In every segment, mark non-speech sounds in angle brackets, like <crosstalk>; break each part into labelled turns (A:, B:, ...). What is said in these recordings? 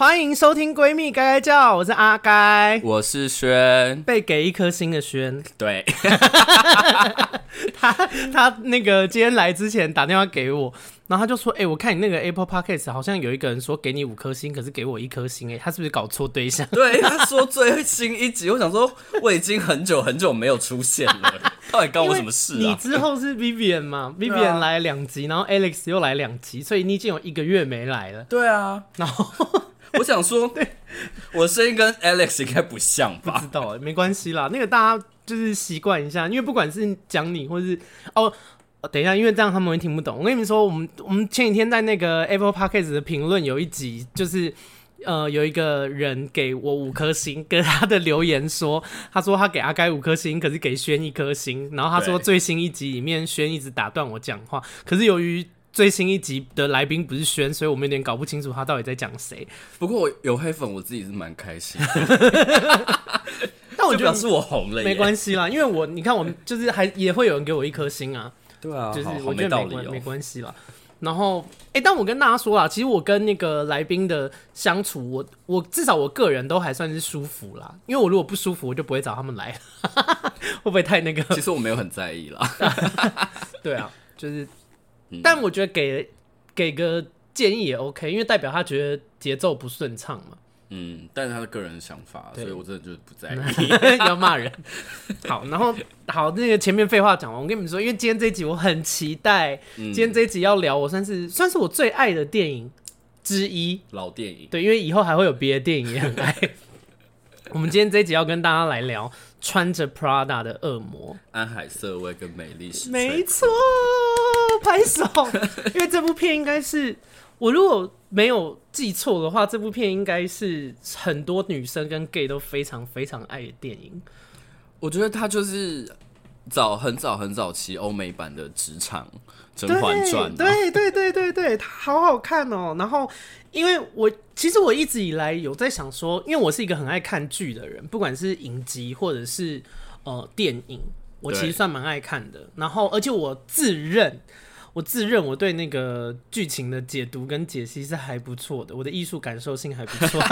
A: 欢迎收听《闺蜜该该叫》，我是阿该，
B: 我是轩，
A: 被给一颗星的轩。
B: 对，<laughs>
A: 他他那个今天来之前打电话给我，然后他就说：“哎、欸，我看你那个 Apple Podcast 好像有一个人说给你五颗星，可是给我一颗星，哎，他是不是搞错对象？” <laughs>
B: 对，他说最新一集，我想说我已经很久很久没有出现了，<laughs> 到底关我什么事啊？
A: 你之后是 Vivian 嘛？Vivian 来两集，然后 Alex 又来两集，所以你已经有一个月没来了。
B: 对啊，然后。我想说，<laughs> 对，我声音跟 Alex 应该不像吧？
A: 不知道，没关系啦。那个大家就是习惯一下，因为不管是讲你，或是哦，等一下，因为这样他们会听不懂。我跟你们说，我们我们前几天在那个 Apple Podcast 的评论有一集，就是呃，有一个人给我五颗星，跟他的留言说，他说他给阿该五颗星，可是给轩一颗星。然后他说最新一集里面轩一直打断我讲话，可是由于最新一集的来宾不是轩，所以我们有点搞不清楚他到底在讲谁。
B: 不过我有黑粉，我自己是蛮开心的。
A: 但我觉得
B: 是我红了，
A: 没关系啦，因为我你看，我们就是还也会有人给我一颗星啊。
B: 对啊，
A: 就是我觉得没关
B: 没，
A: 没关系啦。然后，哎、欸，但我跟大家说啦，其实我跟那个来宾的相处，我我至少我个人都还算是舒服啦。因为我如果不舒服，我就不会找他们来，<laughs> 会不会太那个？
B: 其实我没有很在意啦。<laughs>
A: 对啊，就是。但我觉得给给个建议也 OK，因为代表他觉得节奏不顺畅嘛。
B: 嗯，但是他的个人想法，所以我真的就是不在意。<laughs>
A: 要骂人。好，然后好，那个前面废话讲完，我跟你们说，因为今天这一集我很期待，今天这一集要聊我算是算是我最爱的电影之一，
B: 老电影。对，
A: 因为以后还会有别的电影也很爱。<laughs> 我们今天这一集要跟大家来聊穿着 Prada 的恶魔，
B: 安海瑟薇跟美丽史。
A: 没错。拍手，<laughs> 因为这部片应该是我如果没有记错的话，这部片应该是很多女生跟 gay 都非常非常爱的电影。
B: 我觉得它就是早很早很早期欧美版的职场《甄嬛传》。
A: 对对对对对，它好好看哦。然后，因为我其实我一直以来有在想说，因为我是一个很爱看剧的人，不管是影集或者是呃电影，我其实算蛮爱看的。然后，而且我自认。我自认我对那个剧情的解读跟解析是还不错的，我的艺术感受性还不错。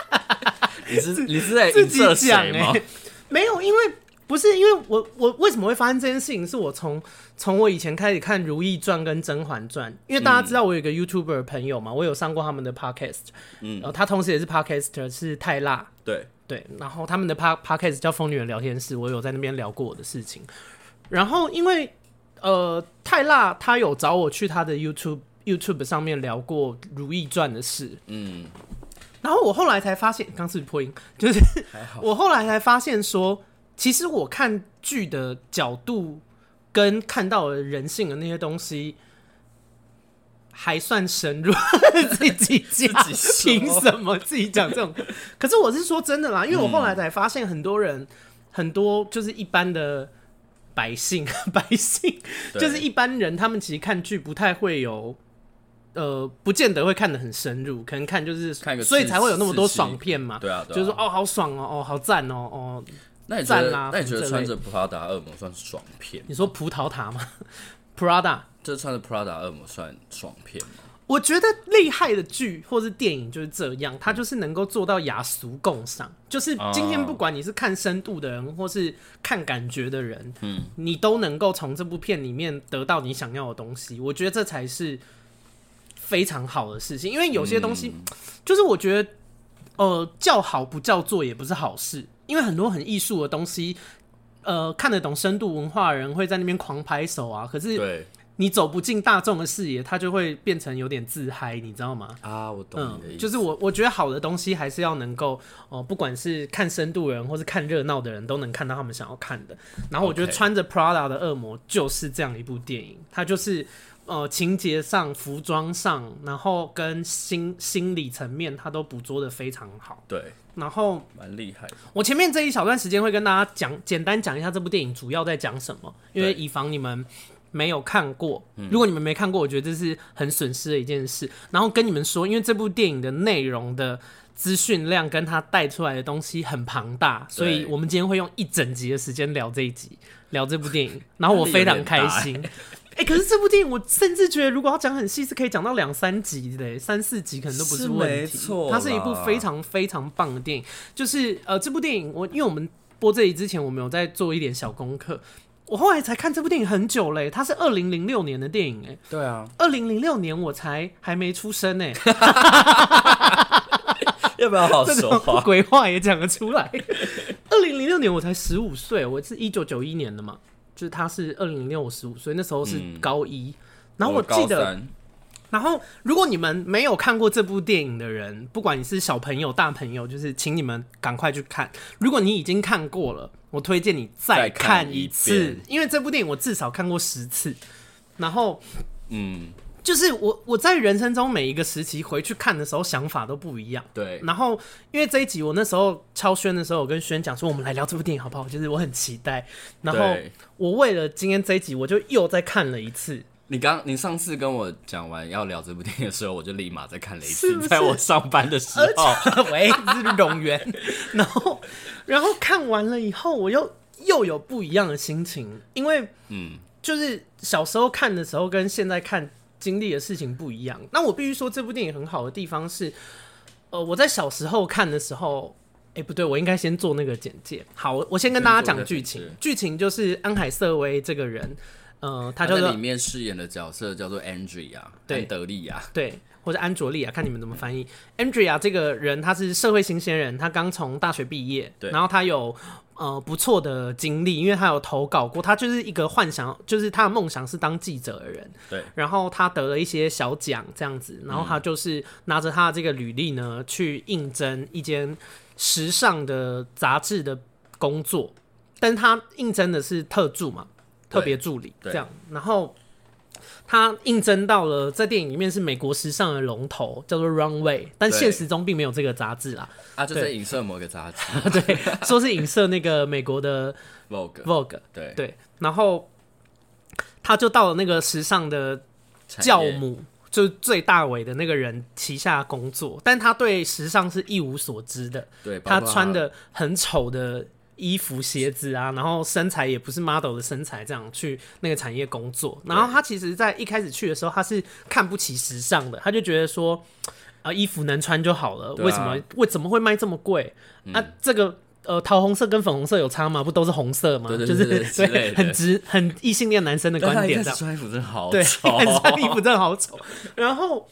A: <laughs>
B: 你是你是在自己讲哎、欸？
A: 没有，因为不是因为我我为什么会发生这件事情？是我从从我以前开始看《如懿传》跟《甄嬛传》，因为大家知道我有一个 YouTuber 朋友嘛，我有上过他们的 Podcast，嗯，然后他同时也是 Podcaster，是泰辣，
B: 对。
A: 对，然后他们的 Podcast 叫《疯女人聊天室》，我有在那边聊过我的事情，然后因为。呃，泰辣他有找我去他的 YouTube YouTube 上面聊过《如懿传》的事，嗯，然后我后来才发现，刚是破音，就是我后来才发现说，其实我看剧的角度跟看到人性的那些东西还算深入，自己讲，<laughs> 凭什么自己讲这种？可是我是说真的啦，因为我后来才发现，很多人、嗯、很多就是一般的。百姓，<laughs> 百姓就是一般人，他们其实看剧不太会有，呃，不见得会看得很深入，可能看就是看个，所以才会有那么多爽片嘛。
B: 对啊，对啊，
A: 就是说哦，好爽哦，哦，好赞哦，哦，
B: 那你觉得？那你觉得穿着 Prada 恶魔算爽片？
A: 你说葡萄塔吗？<laughs> Prada，
B: 这穿着 Prada 恶魔算爽片吗？
A: 我觉得厉害的剧或是电影就是这样，它就是能够做到雅俗共赏。就是今天不管你是看深度的人，或是看感觉的人，嗯，你都能够从这部片里面得到你想要的东西。我觉得这才是非常好的事情，因为有些东西，就是我觉得，呃，叫好不叫座也不是好事。因为很多很艺术的东西，呃，看得懂深度文化的人会在那边狂拍手啊，可是。你走不进大众的视野，它就会变成有点自嗨，你知道吗？
B: 啊，我懂你的意思。
A: 嗯，就是我我觉得好的东西还是要能够哦，不管是看深度人或是看热闹的人都能看到他们想要看的。然后我觉得穿着 Prada 的恶魔就是这样一部电影，它就是呃情节上、服装上，然后跟心心理层面，他都捕捉的非常好。
B: 对，
A: 然后
B: 蛮厉害的。
A: 我前面这一小段时间会跟大家讲，简单讲一下这部电影主要在讲什么，因为以防你们。没有看过，如果你们没看过，我觉得这是很损失的一件事。然后跟你们说，因为这部电影的内容的资讯量跟它带出来的东西很庞大，所以我们今天会用一整集的时间聊这一集，聊这部电影。然后我 <laughs> 非常开心，<laughs> 哎、欸，可是这部电影我甚至觉得，如果要讲很细，是可以讲到两三集的，三四集可能都不是问
B: 题。没错，
A: 它是一部非常非常棒的电影。就是呃，这部电影我因为我们播这里之前，我们有在做一点小功课。我后来才看这部电影很久嘞，它是二零零六年的电影哎。
B: 对啊，
A: 二零零六年我才还没出生哎。<laughs>
B: 要不要好 <laughs> 说话？
A: 鬼话也讲得出来。二零零六年我才十五岁，我是一九九一年的嘛，就是他是二零零六，我十五岁，那时候是高一。嗯、然后我记得，然后如果你们没有看过这部电影的人，不管你是小朋友大朋友，就是请你们赶快去看。如果你已经看过了，我推荐你再看一次，一因为这部电影我至少看过十次。然后，嗯。就是我我在人生中每一个时期回去看的时候，想法都不一样。
B: 对。
A: 然后因为这一集我那时候敲轩的时候，我跟轩讲说，我们来聊这部电影好不好？就是我很期待。然后我为了今天这一集，我就又再看了一次。
B: 你刚你上次跟我讲完要聊这部电影的时候，我就立马再看了一次，是是在我上班的时候。<laughs>
A: 喂，这是冗员。然后然后看完了以后，我又又有不一样的心情，因为嗯，就是小时候看的时候跟现在看。经历的事情不一样。那我必须说，这部电影很好的地方是，呃，我在小时候看的时候，哎、欸，不对，我应该先做那个简介。好，我先跟大家讲剧情。剧情就是安海瑟薇这个人，呃，他就在里
B: 面饰演的角色叫做 Andrea，对，安德利亚，
A: 对，或者安卓利亚，看你们怎么翻译。Andrea 这个人，他是社会新鲜人，他刚从大学毕业，对，然后他有。呃，不错的经历，因为他有投稿过，他就是一个幻想，就是他的梦想是当记者的人。
B: 对。
A: 然后他得了一些小奖，这样子，然后他就是拿着他的这个履历呢，去应征一间时尚的杂志的工作，但他应征的是特助嘛，特别助理这样，然后。他应征到了在电影里面是美国时尚的龙头，叫做 Runway，但现实中并没有这个杂志啦。
B: 啊，就是影射某个杂志，<laughs>
A: 对，说是影射那个美国的
B: Vogue。
A: Vogue，
B: 对
A: 对。然后他就到了那个时尚的教母，就是最大尾的那个人旗下工作，但他对时尚是一无所知的。
B: 对，
A: 他穿的很丑的。衣服、鞋子啊，然后身材也不是 model 的身材，这样去那个产业工作。然后他其实，在一开始去的时候，他是看不起时尚的，他就觉得说，啊，衣服能穿就好了，为什么为怎么会卖这么贵？啊，这个呃，桃红色跟粉红色有差吗？不都是红色吗？就是对，很直很异性恋男生的观点。
B: 穿衣服真的好丑，
A: 对，<laughs> 穿衣服真的好丑。然后，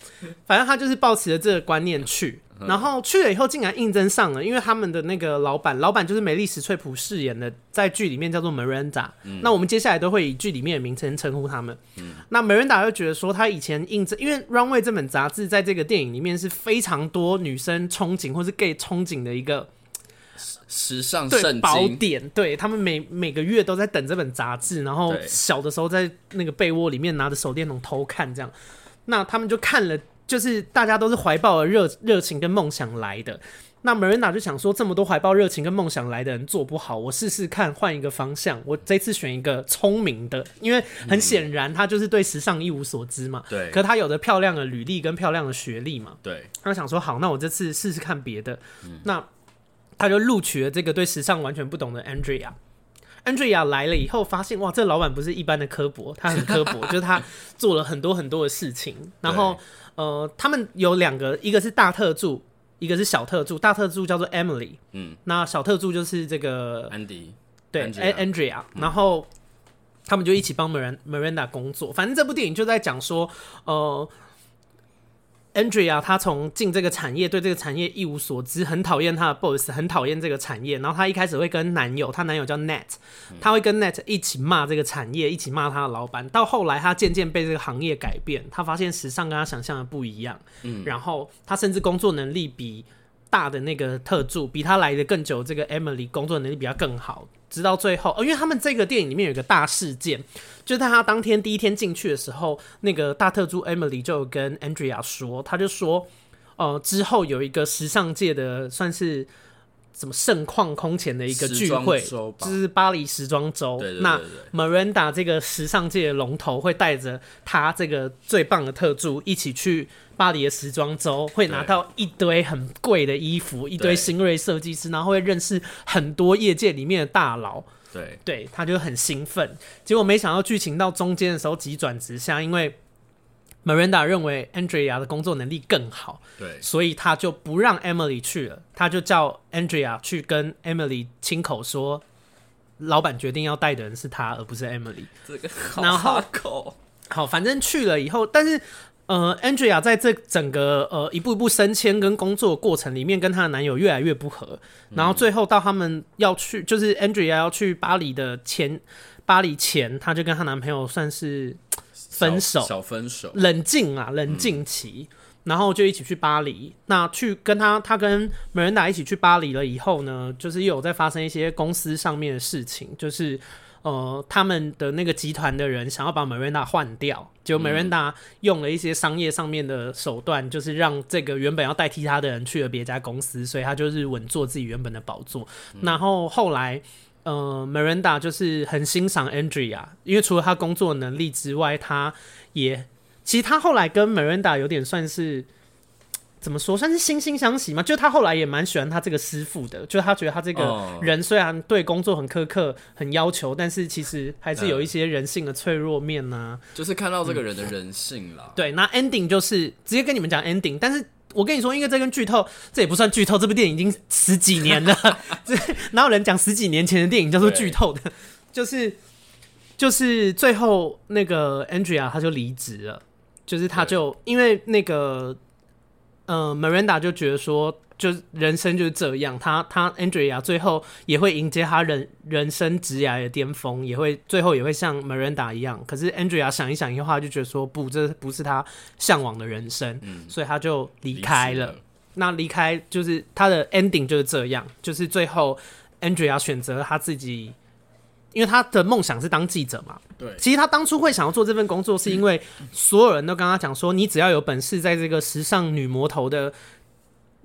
A: 反正他就是抱持着这个观念去。然后去了以后，竟然应征上了，因为他们的那个老板，老板就是美丽史翠普饰演的，在剧里面叫做 Miranda。嗯。那我们接下来都会以剧里面的名称称呼他们。嗯。那 Miranda 又觉得说，他以前应征，因为《Runway》这本杂志在这个电影里面是非常多女生憧憬或是 gay 憧憬的一个
B: 时尚圣经
A: 宝典。对，他们每每个月都在等这本杂志，然后小的时候在那个被窝里面拿着手电筒偷看，这样。那他们就看了。就是大家都是怀抱了热热情跟梦想来的，那 Miranda 就想说，这么多怀抱热情跟梦想来的人做不好，我试试看换一个方向。我这次选一个聪明的，因为很显然他就是对时尚一无所知嘛。
B: 对。
A: 可他有着漂亮的履历跟漂亮的学历嘛。
B: 对。
A: 他想说，好，那我这次试试看别的。那他就录取了这个对时尚完全不懂的 Andrea。Andrea 来了以后，发现哇，这老板不是一般的刻薄，他很刻薄，<laughs> 就是他做了很多很多的事情。然后，呃，他们有两个，一个是大特助，一个是小特助。大特助叫做 Emily，嗯，那小特助就是这个
B: 安迪，
A: 对，Andrea。然后他们就一起帮 Miranda 工作。反正这部电影就在讲说，呃。Andrea 她从进这个产业，对这个产业一无所知，很讨厌她的 boss，很讨厌这个产业。然后她一开始会跟男友，她男友叫 Nat，她会跟 Nat 一起骂这个产业，一起骂她的老板。到后来，她渐渐被这个行业改变，她发现时尚跟她想象的不一样。嗯，然后她甚至工作能力比大的那个特助，比他来的更久，这个 Emily 工作能力比较更好。直到最后，哦，因为他们这个电影里面有一个大事件，就是在他当天第一天进去的时候，那个大特助 Emily 就有跟 Andrea 说，他就说，呃，之后有一个时尚界的算是什么盛况空前的一个聚会，就是巴黎时装周。那 Miranda 这个时尚界的龙头会带着他这个最棒的特助一起去。巴黎的时装周会拿到一堆很贵的衣服，一堆新锐设计师，然后会认识很多业界里面的大佬。
B: 对
A: 对，他就很兴奋。结果没想到剧情到中间的时候急转直下，因为 Miranda 认为 Andrea 的工作能力更好，
B: 对，
A: 所以他就不让 Emily 去了，他就叫 Andrea 去跟 Emily 亲口说，老板决定要带的人是他，而不是 Emily。
B: 这个好哈口。
A: 好，反正去了以后，但是。呃，Andrea 在这整个呃一步一步升迁跟工作过程里面，跟她的男友越来越不合，嗯、然后最后到他们要去，就是 Andrea 要去巴黎的前，巴黎前，她就跟她男朋友算是分手，
B: 小，小分手，
A: 冷静啊，冷静期，嗯、然后就一起去巴黎。那去跟她，她跟 Miranda 一起去巴黎了以后呢，就是又有在发生一些公司上面的事情，就是。呃，他们的那个集团的人想要把 Miranda 换掉，就 Miranda 用了一些商业上面的手段，就是让这个原本要代替他的人去了别家公司，所以他就是稳坐自己原本的宝座。嗯、然后后来，呃，Miranda 就是很欣赏 Andrea，因为除了他工作能力之外，他也其实他后来跟 Miranda 有点算是。怎么说算是惺惺相惜嘛？就他后来也蛮喜欢他这个师傅的，就他觉得他这个人虽然对工作很苛刻、很要求，但是其实还是有一些人性的脆弱面呐、啊。
B: 就是看到这个人的人性啦。嗯、
A: 对，那 ending 就是直接跟你们讲 ending，但是我跟你说，因为这跟剧透，这也不算剧透，这部电影已经十几年了，<laughs> 这哪有人讲十几年前的电影叫做剧透的？就是就是最后那个 Andrea 他就离职了，就是他就因为那个。呃，Miranda 就觉得说，就人生就是这样，他他 Andrea 最后也会迎接他人人生职涯的巅峰，也会最后也会像 Miranda 一样。可是 Andrea 想一想一话，就觉得说不，这不是他向往的人生，嗯、所以他就离开了。了那离开就是他的 ending 就是这样，就是最后 Andrea 选择他自己。因为他的梦想是当记者嘛，
B: 对。
A: 其实他当初会想要做这份工作，是因为所有人都跟他讲说，你只要有本事，在这个时尚女魔头的。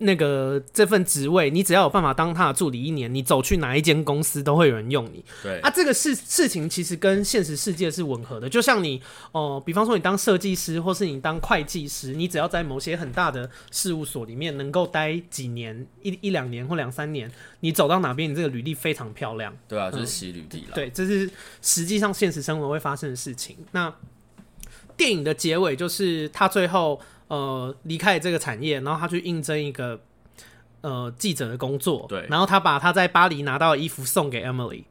A: 那个这份职位，你只要有办法当他的助理一年，你走去哪一间公司都会有人用你。
B: 对
A: 啊，这个事事情其实跟现实世界是吻合的。就像你哦、呃，比方说你当设计师，或是你当会计师，你只要在某些很大的事务所里面能够待几年，一一两年或两三年，你走到哪边，你这个履历非常漂亮。
B: 对啊，就是洗履历了。
A: 对，这是实际上现实生活会发生的事情。那电影的结尾就是他最后。呃，离开这个产业，然后他去应征一个呃记者的工作。
B: 对，
A: 然后他把他在巴黎拿到的衣服送给 Emily，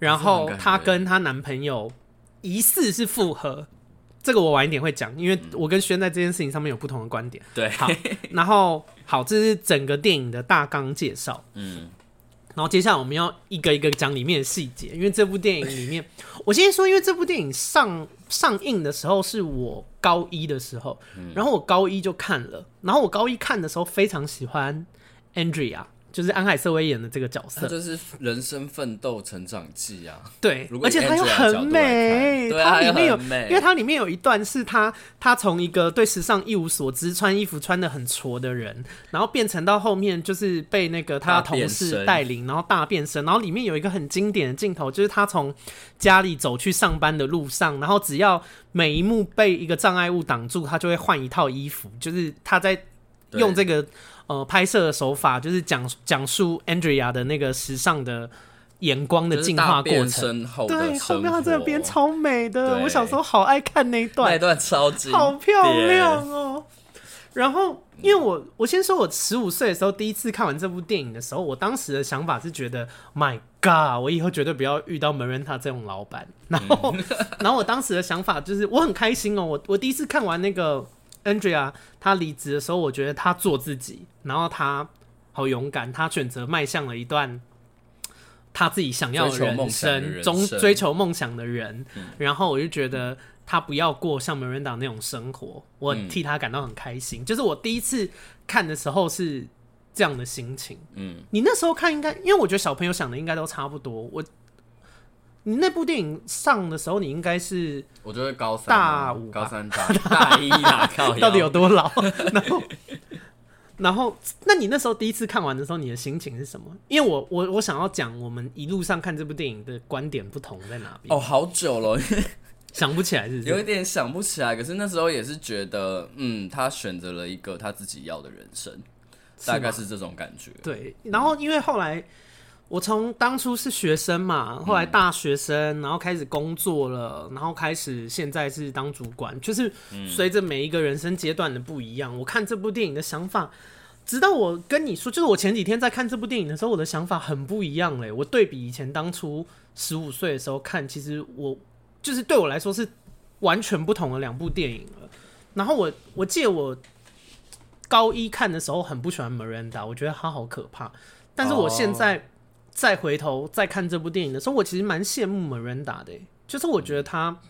A: 然后他跟她男朋友疑似是复合。这个我晚一点会讲，因为我跟轩在这件事情上面有不同的观点。
B: 对，
A: 好，然后好，这是整个电影的大纲介绍。嗯。然后接下来我们要一个一个讲里面的细节，因为这部电影里面，我先说，因为这部电影上上映的时候是我高一的时候，然后我高一就看了，然后我高一看的时候非常喜欢 Andrea。就是安海瑟薇演的这个角色，
B: 就是人生奋斗成长记啊。<laughs>
A: 对，而且她又很美，它里面有，
B: 因
A: 为它里面有一段是他，他从一个对时尚一无所知、穿衣服穿的很挫的人，然后变成到后面就是被那个他的同事带领，然后大变身。然后里面有一个很经典的镜头，就是他从家里走去上班的路上，然后只要每一幕被一个障碍物挡住，他就会换一套衣服，就是他在用这个。呃，拍摄的手法就是讲讲述 Andrea 的那个时尚的眼光的进化过程。后对，后面他这边超美的，我小时候好爱看那一段，
B: 那一段超级
A: 好漂亮哦。然后，因为我我先说，我十五岁的时候第一次看完这部电影的时候，我当时的想法是觉得，My God，我以后绝对不要遇到 Miranda 这种老板。然后，嗯、<laughs> 然后我当时的想法就是，我很开心哦，我我第一次看完那个。Andrea 他离职的时候，我觉得他做自己，然后他好勇敢，他选择迈向了一段他自己想要的人生，中追求梦想的人。嗯、然后我就觉得他不要过像 Miranda 那种生活，我替他感到很开心。嗯、就是我第一次看的时候是这样的心情。嗯，你那时候看应该，因为我觉得小朋友想的应该都差不多。我。你那部电影上的时候，你应该是
B: 我觉得高三
A: 大五、
B: 高三大 <laughs> 大一啦，
A: 到底有多老？然后，<laughs> 然后，那你那时候第一次看完的时候，你的心情是什么？因为我我我想要讲我们一路上看这部电影的观点不同在哪边？
B: 哦，好久了，<laughs>
A: 想不起来是？
B: 有一点想不起来。可是那时候也是觉得，嗯，他选择了一个他自己要的人生，大概是这种感觉。
A: 对，然后因为后来。我从当初是学生嘛，后来大学生，然后开始工作了，然后开始现在是当主管，就是随着每一个人生阶段的不一样，我看这部电影的想法，直到我跟你说，就是我前几天在看这部电影的时候，我的想法很不一样嘞。我对比以前当初十五岁的时候看，其实我就是对我来说是完全不同的两部电影了。然后我我记得我高一看的时候很不喜欢 Miranda，我觉得她好可怕。但是我现在。再回头再看这部电影的时候，我其实蛮羡慕 Miranda 的，就是我觉得他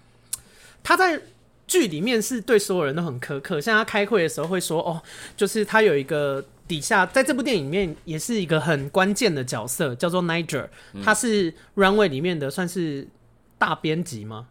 A: 他在剧里面是对所有人都很苛刻，像他开会的时候会说，哦，就是他有一个底下，在这部电影里面也是一个很关键的角色，叫做 Niger，他是 Runway 里面的算是大编辑吗？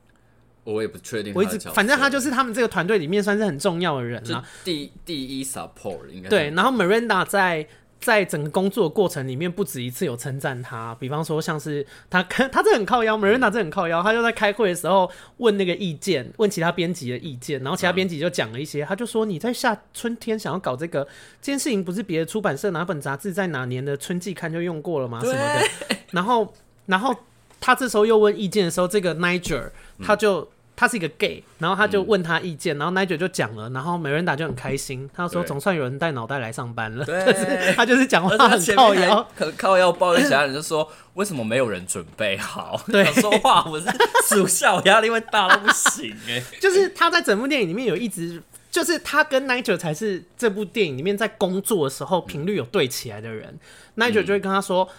B: 我也不确定，
A: 我一直反正他就是他们这个团队里面算是很重要的人啊，
B: 第第一 support 应该
A: 对，然后 Miranda 在。在整个工作过程里面，不止一次有称赞他，比方说像是他，<laughs> 他这很靠腰，Miranda 这很靠腰，他就在开会的时候问那个意见，问其他编辑的意见，然后其他编辑就讲了一些，他就说你在下春天想要搞这个这件事情，不是别的出版社哪本杂志在哪年的春季刊就用过了吗？什么的，然后 <laughs> 然后他这时候又问意见的时候，这个 Niger 他就。嗯他是一个 gay，然后他就问他意见，嗯、然后 Nigel 就讲了，然后 Miranda 就很开心，他说总算有人带脑袋来上班了。对，<laughs> 他就是讲话很靠腰，
B: 可靠腰抱怨其他人就说为什么没有人准备好？
A: 对，
B: 说话我是属下，我压力会大到不行哎。<laughs>
A: 就是他在整部电影里面有一直，就是他跟 Nigel 才是这部电影里面在工作的时候频率有对起来的人。嗯、Nigel 就会跟他说。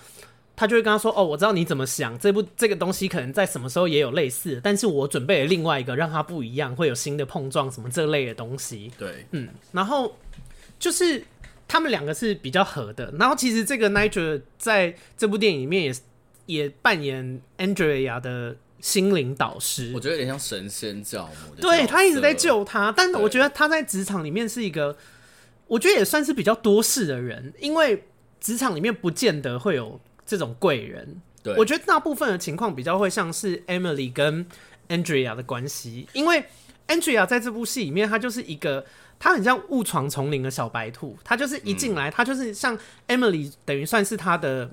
A: 他就会跟他说：“哦，我知道你怎么想，这部这个东西可能在什么时候也有类似，但是我准备了另外一个，让它不一样，会有新的碰撞，什么这类的东西。”
B: 对，
A: 嗯，然后就是他们两个是比较合的。然后其实这个 Nigel 在这部电影里面也也扮演 Andrea 的心灵导师，
B: 我觉得有点像神仙教母。
A: 对，他一直在救他，但我觉得他在职场里面是一个，我觉得也算是比较多事的人，因为职场里面不见得会有。这种贵人，对，我觉得大部分的情况比较会像是 Emily 跟 Andrea 的关系，因为 Andrea 在这部戏里面，她就是一个，她很像误闯丛林的小白兔，她就是一进来，她、嗯、就是像 Emily，等于算是她的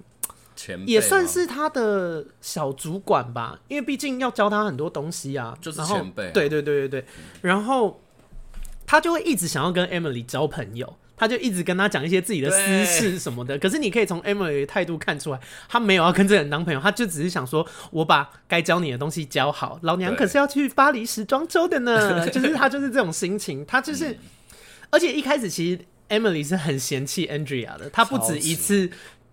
A: 前辈，也算是她的小主管吧，因为毕竟要教她很多东西啊，
B: 就是前辈、啊，
A: 对对对对对，嗯、然后他就会一直想要跟 Emily 交朋友。他就一直跟他讲一些自己的私事什么的，可是你可以从 Emily 的态度看出来，他没有要跟这个人当朋友，他就只是想说，我把该教你的东西教好，老娘可是要去巴黎时装周的呢，<laughs> 就是他就是这种心情，他就是，而且一开始其实 Emily 是很嫌弃 Andrea 的，他不止一次。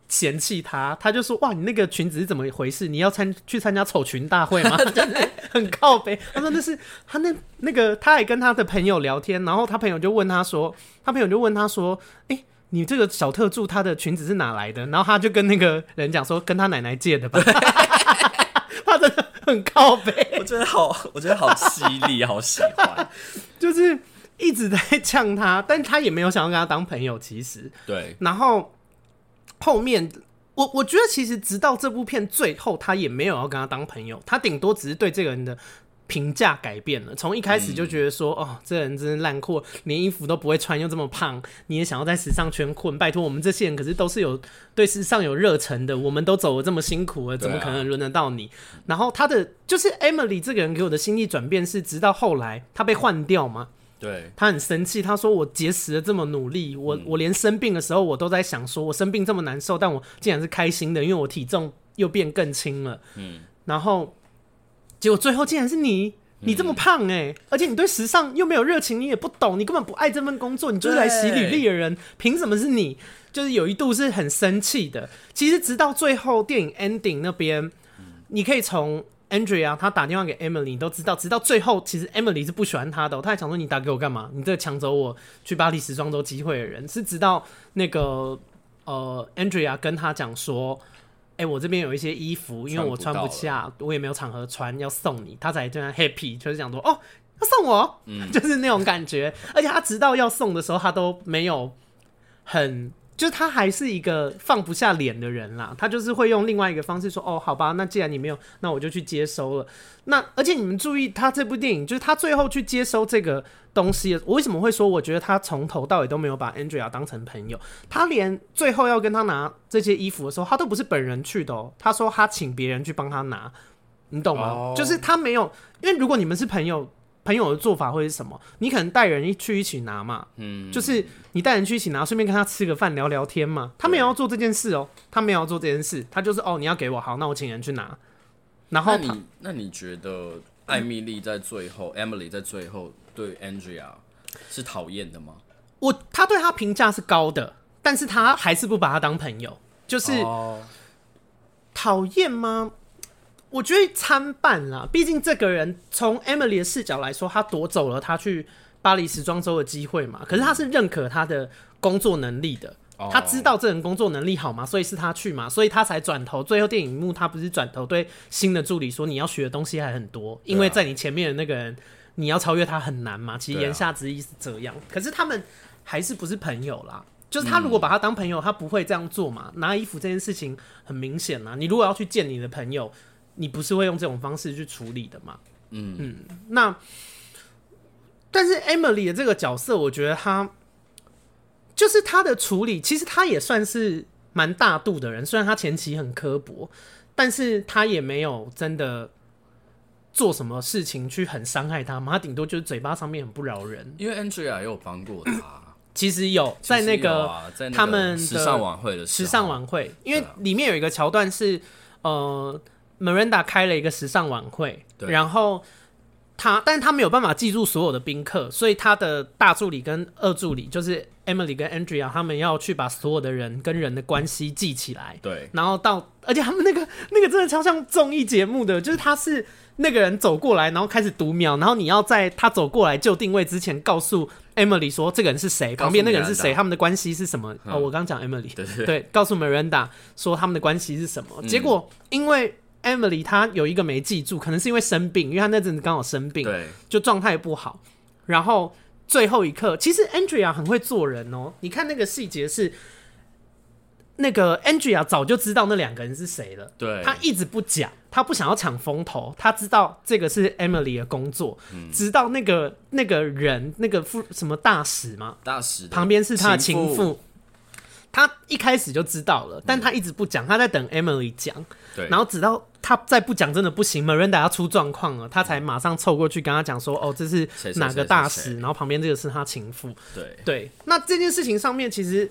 A: 嫌弃他，他就说：“哇，你那个裙子是怎么回事？你要参去参加丑裙大会吗？” <laughs> <laughs> 很靠北。他说：“那是他那那个，他还跟他的朋友聊天，然后他朋友就问他说，他朋友就问他说：‘哎、欸，你这个小特助他的裙子是哪来的？’然后他就跟那个人讲说：‘跟他奶奶借的吧。<laughs> ’他真的很靠北，
B: 我觉得好，我觉得好犀利，好喜欢，
A: 就是一直在呛他，但他也没有想要跟他当朋友，其实
B: 对，
A: 然后。后面，我我觉得其实直到这部片最后，他也没有要跟他当朋友，他顶多只是对这个人的评价改变了。从一开始就觉得说，嗯、哦，这个人真是烂货，连衣服都不会穿，又这么胖，你也想要在时尚圈混？拜托，我们这些人可是都是有对时尚有热忱的，我们都走了这么辛苦了，怎么可能轮得到你？啊、然后他的就是 Emily 这个人给我的心理转变是，直到后来他被换掉吗？
B: 对，
A: 他很生气，他说：“我节食了这么努力，我、嗯、我连生病的时候我都在想，说我生病这么难受，但我竟然是开心的，因为我体重又变更轻了。”嗯，然后结果最后竟然是你，你这么胖哎、欸，嗯、而且你对时尚又没有热情，你也不懂，你根本不爱这份工作，你就是来洗履历的人，凭什么是你？就是有一度是很生气的。其实直到最后电影 ending 那边，嗯、你可以从。Andrea，他打电话给 Emily，你都知道，直到最后，其实 Emily 是不喜欢他的、喔。他还想说，你打给我干嘛？你这个抢走我去巴黎时装周机会的人，是直到那个呃，Andrea 跟他讲说，哎、欸，我这边有一些衣服，因为我穿不下，我也没有场合穿，要送你，他才这样 happy，就是讲说，哦，要送我，嗯、<laughs> 就是那种感觉。而且他直到要送的时候，他都没有很就是他还是一个放不下脸的人啦，他就是会用另外一个方式说，哦，好吧，那既然你没有，那我就去接收了。那而且你们注意，他这部电影就是他最后去接收这个东西，我为什么会说，我觉得他从头到尾都没有把 Andrea 当成朋友，他连最后要跟他拿这些衣服的时候，他都不是本人去的哦，他说他请别人去帮他拿，你懂吗？Oh. 就是他没有，因为如果你们是朋友。朋友的做法会是什么？你可能带人一去一起拿嘛，嗯，就是你带人去一起拿，顺便跟他吃个饭聊聊天嘛。他没有要做这件事哦、喔，他没有要做这件事，他就是哦，你要给我好，那我请人去拿。然后
B: 那你那你觉得艾米丽在最后、嗯、，Emily 在最后对 Andrea 是讨厌的吗？
A: 我他对他评价是高的，但是他还是不把他当朋友，就是讨厌吗？我觉得参半啦，毕竟这个人从 Emily 的视角来说，他夺走了他去巴黎时装周的机会嘛。可是他是认可他的工作能力的，他知道这人工作能力好嘛，所以是他去嘛，所以他才转头。最后电影幕他不是转头对新的助理说：“你要学的东西还很多，因为在你前面的那个人，你要超越他很难嘛。”其实言下之意是这样。可是他们还是不是朋友啦？就是他如果把他当朋友，他不会这样做嘛。拿衣服这件事情很明显啊，你如果要去见你的朋友。你不是会用这种方式去处理的吗？嗯嗯，那但是 Emily 的这个角色，我觉得他就是他的处理，其实他也算是蛮大度的人。虽然他前期很刻薄，但是他也没有真的做什么事情去很伤害他嘛。他顶多就是嘴巴上面很不饶人。
B: 因为 Andrea 也有帮过他，<clears throat>
A: 其实有在那个他们的
B: 时尚晚会的
A: 时尚晚会，因为里面有一个桥段是呃。Miranda 开了一个时尚晚会，然后他，但是他没有办法记住所有的宾客，所以他的大助理跟二助理，就是 Emily 跟 Andrea，他们要去把所有的人跟人的关系记起来。对，然后到，而且他们那个那个真的超像综艺节目的，就是他是那个人走过来，然后开始读秒，然后你要在他走过来就定位之前，告诉 Emily 说这个人是谁，旁边那个人是谁，他们的关系是什么？嗯、哦，我刚讲 Emily，对，对，告诉 Miranda 说他们的关系是什么？嗯、结果因为 Emily 她有一个没记住，可能是因为生病，因为她那阵子刚好生病，对，就状态不好。然后最后一刻，其实 Andrea 很会做人哦。你看那个细节是，那个 Andrea 早就知道那两个人是谁了，对，他一直不讲，他不想要抢风头，他知道这个是 Emily 的工作，嗯、直到那个那个人那个副什么大使嘛，大使旁边是他的情妇。他一开始就知道了，但他一直不讲，他在等 Emily 讲。对，然后直到他再不讲，真的不行，Miranda 要出状况了，他才马上凑过去跟他讲说：“哦，这是哪个大使？然后旁边这个是他情妇。”对对，那这件事情上面，其实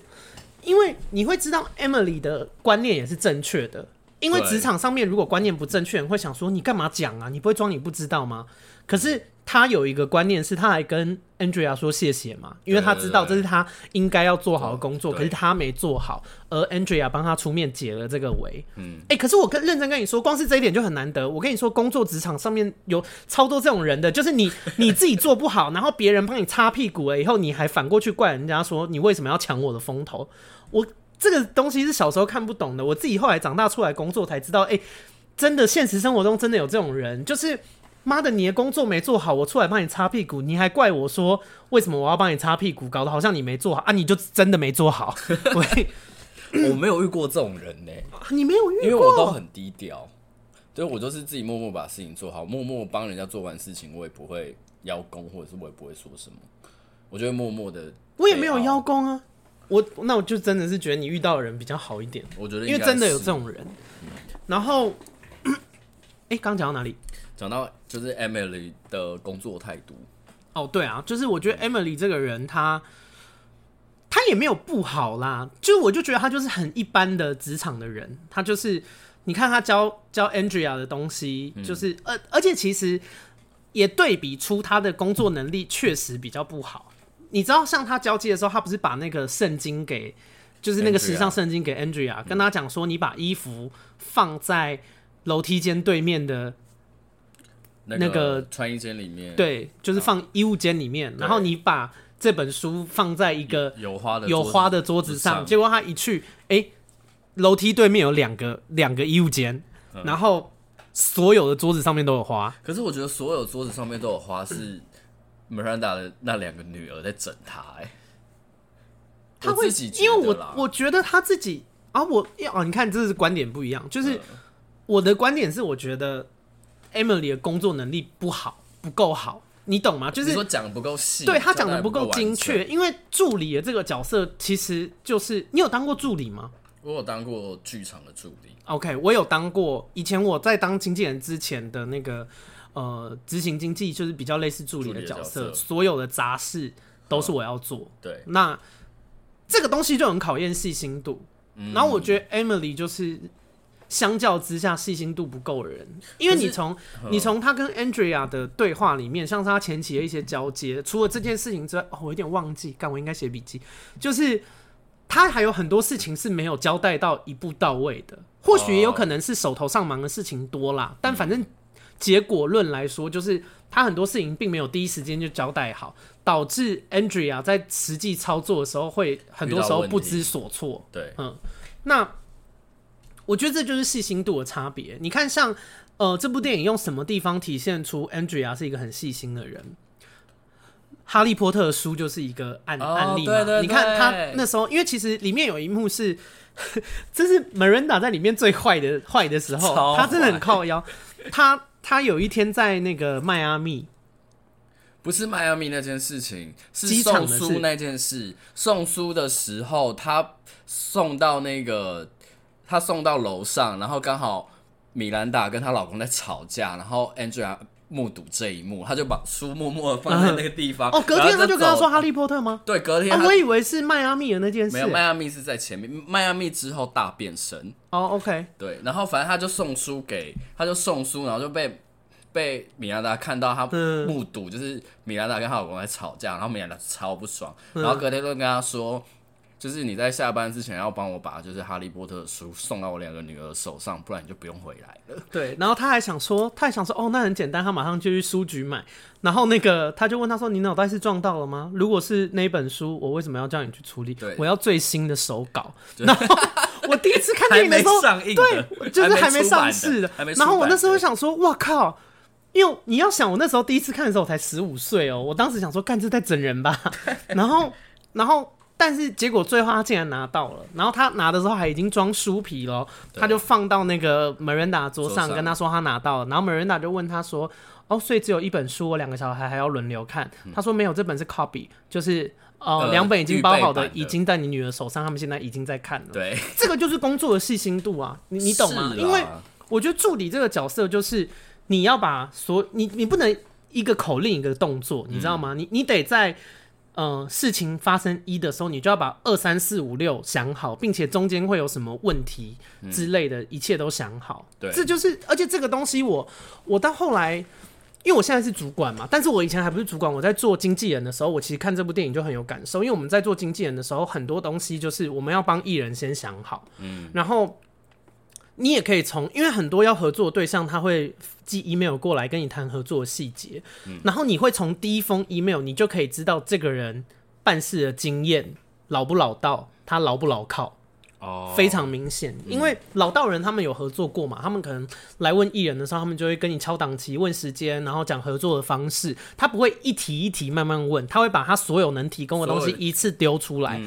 A: 因为你会知道 Emily 的观念也是正确的，因为职场上面如果观念不正确，人会想说：“你干嘛讲啊？你不会装你不知道吗？”可是。他有一个观念是，他还跟 Andrea 说谢谢嘛，因为他知道这是他应该要做好的工作，可是他没做好，而 Andrea 帮他出面解了这个围。嗯，哎，可是我跟认真跟你说，光是这一点就很难得。我跟你说，工作职场上面有超多这种人的，<laughs> 就是你你自己做不好，然后别人帮你擦屁股了以后，你还反过去怪人家说你为什么要抢我的风头？我这个东西是小时候看不懂的，我自己后来长大出来工作才知道，哎，真的现实生活中真的有这种人，就是。妈的，你的工作没做好，我出来帮你擦屁股，你还怪我说为什么我要帮你擦屁股，搞得好像你没做好啊？你就真的没做好？<laughs> 喂，
B: 我没有遇过这种人呢、欸，
A: 你没有遇过，
B: 因为我都很低调，对，我就是自己默默把事情做好，默默帮人家做完事情，我也不会邀功，或者是我也不会说什么，我就会默默的，
A: 我也没有邀功啊，我那我就真的是觉得你遇到的人比较好一点，
B: 我觉得
A: 因为真的有这种人，然后，<coughs> 哎，刚讲到哪里？
B: 讲到就是 Emily 的工作态度
A: 哦，对啊，就是我觉得 Emily 这个人，她她也没有不好啦，就我就觉得她就是很一般的职场的人，她就是你看她教教 Andrea 的东西，就是而、嗯、而且其实也对比出她的工作能力确实比较不好。你知道，像她交接的时候，她不是把那个圣经给，就是那个时尚圣经给 Andrea，嗯、跟她讲说，你把衣服放在楼梯间对面的。那个
B: 穿衣间里面，
A: 对，就是放衣物间里面，然后你把这本书放在一个
B: 有花的
A: 有花的桌子上，结果他一去，哎，楼梯对面有两个两个衣物间，然后所有的桌子上面都有花。
B: 可是我觉得所有桌子上面都有花是 Miranda 的那两个女儿在整他，哎，
A: 他
B: 会自己
A: 因为我
B: 啦
A: 我觉得他自己啊，我哦，你看这是观点不一样，就是
B: 嗯。
A: 我的观点是，我觉得 Emily 的工作能力不好，不够好，你懂吗？就是
B: 你说讲的不够细，
A: 对他讲的不
B: 够
A: 精
B: 确，
A: 因为助理的这个角色其实就是你有当过助理吗
B: 我有当过剧场的助理
A: ，？OK，我有当过，以前我在当经纪人之前的那个呃执行经纪，就是比较类似助理的角色，所有的杂事都是我要做。
B: 对，
A: 那这个东西就很考验细心度。
B: 嗯
A: 然后我觉得 Emily 就是相较之下细心度不够的人，因为你从你从他跟 Andrea 的对话里面，像是他前期的一些交接，除了这件事情之外，哦，我有点忘记，干我应该写笔记，就是他还有很多事情是没有交代到一步到位的，或许也有可能是手头上忙的事情多啦，但反正结果论来说，就是他很多事情并没有第一时间就交代好，导致 Andrea 在实际操作的时候会很多时候不知所措。
B: 对，
A: 嗯，那我觉得这就是细心度的差别。你看像，呃，这部电影用什么地方体现出 Andrea 是一个很细心的人？哈利波特的书就是一个案、
B: 哦
A: 案例嘛。
B: 对对
A: 你看他那时候，因为其实里面有一幕是，<laughs> 这是 Miranda 在里面最坏的坏的时候，他真的很靠腰。他他有一天在那个迈阿密，
B: 不是迈阿密那件事情，是送书那件事。送书的时候，他送到那个，他送到楼上，然后刚好米兰达跟她老公在吵架，然后 Angela 目睹这一幕，她就把书默默的放在那个地方。
A: 哦，隔天他就跟他
B: 说
A: 哈利波特吗？
B: 对，隔天
A: 我以为是迈阿密的那件事。
B: 没有，迈阿密是在前面，迈阿密之后大变身。
A: 哦，OK，
B: 对，然后反正他就送书给，他就送书，然后就被被米兰达看到他
A: 嗯
B: 目睹，就是米兰达跟她老公在吵架，然后米兰达超不爽，
A: 嗯
B: 然后隔天就跟他说，就是你在下班之前要帮我把就是哈利波特的书送到我两个女儿手上，不然你就不用回来了。
A: 对，然后他还想说，他还想说，哦，那很简单，他马上就去书局买。然后那个他就问他说：“你脑袋是撞到了吗？如果是那本书，我为什么要叫你去处理？我要最新的手稿。”然后我第一次看电影的时候，
B: 上映，
A: 对，就是
B: 还没
A: 上市
B: 的，还没出
A: 然后我那时候想说，哇靠！因为你要想，我那时候第一次看的时候，我才十五岁哦。我当时想说，干这在整人吧。<laughs> 然后，然后，但是结果最后他竟然拿到了。然后他拿的时候还已经装书皮了，他就放到那个 Miranda 桌上，
B: 桌上
A: 跟他说他拿到了。然后 Miranda 就问他说：“哦，所以只有一本书，我两个小孩还要轮流看？”他说：“没有，这本是 copy，就是呃
B: 呃
A: 两本已经包好的已经在你女儿手上，他们现在已经在看了。”
B: 对，
A: 这个就是工作的细心度啊，你你懂
B: 吗？
A: 因为我觉得助理这个角色就是你要把所你你不能一个口令一个动作，你知道吗？你你得在呃事情发生一的时候，你就要把二三四五六想好，并且中间会有什么问题之类的，一切都想好。
B: 对
A: 这就是而且这个东西我我到后来。因为我现在是主管嘛，但是我以前还不是主管。我在做经纪人的时候，我其实看这部电影就很有感受。因为我们在做经纪人的时候，很多东西就是我们要帮艺人先想好，嗯，然后你也可以从，因为很多要合作的对象他会寄 email 过来跟你谈合作的细节，嗯，然后你会从第一封 email 你就可以知道这个人办事的经验老不老道，他牢不牢靠。
B: 哦
A: 非常明显，因为老道人他们有合作过嘛，他们可能来问艺人的时候，他们就会跟你敲档期、问时间，然后讲合作的方式。他不会一题一题慢慢问，他会把他所有能提供的东西一次丢出来。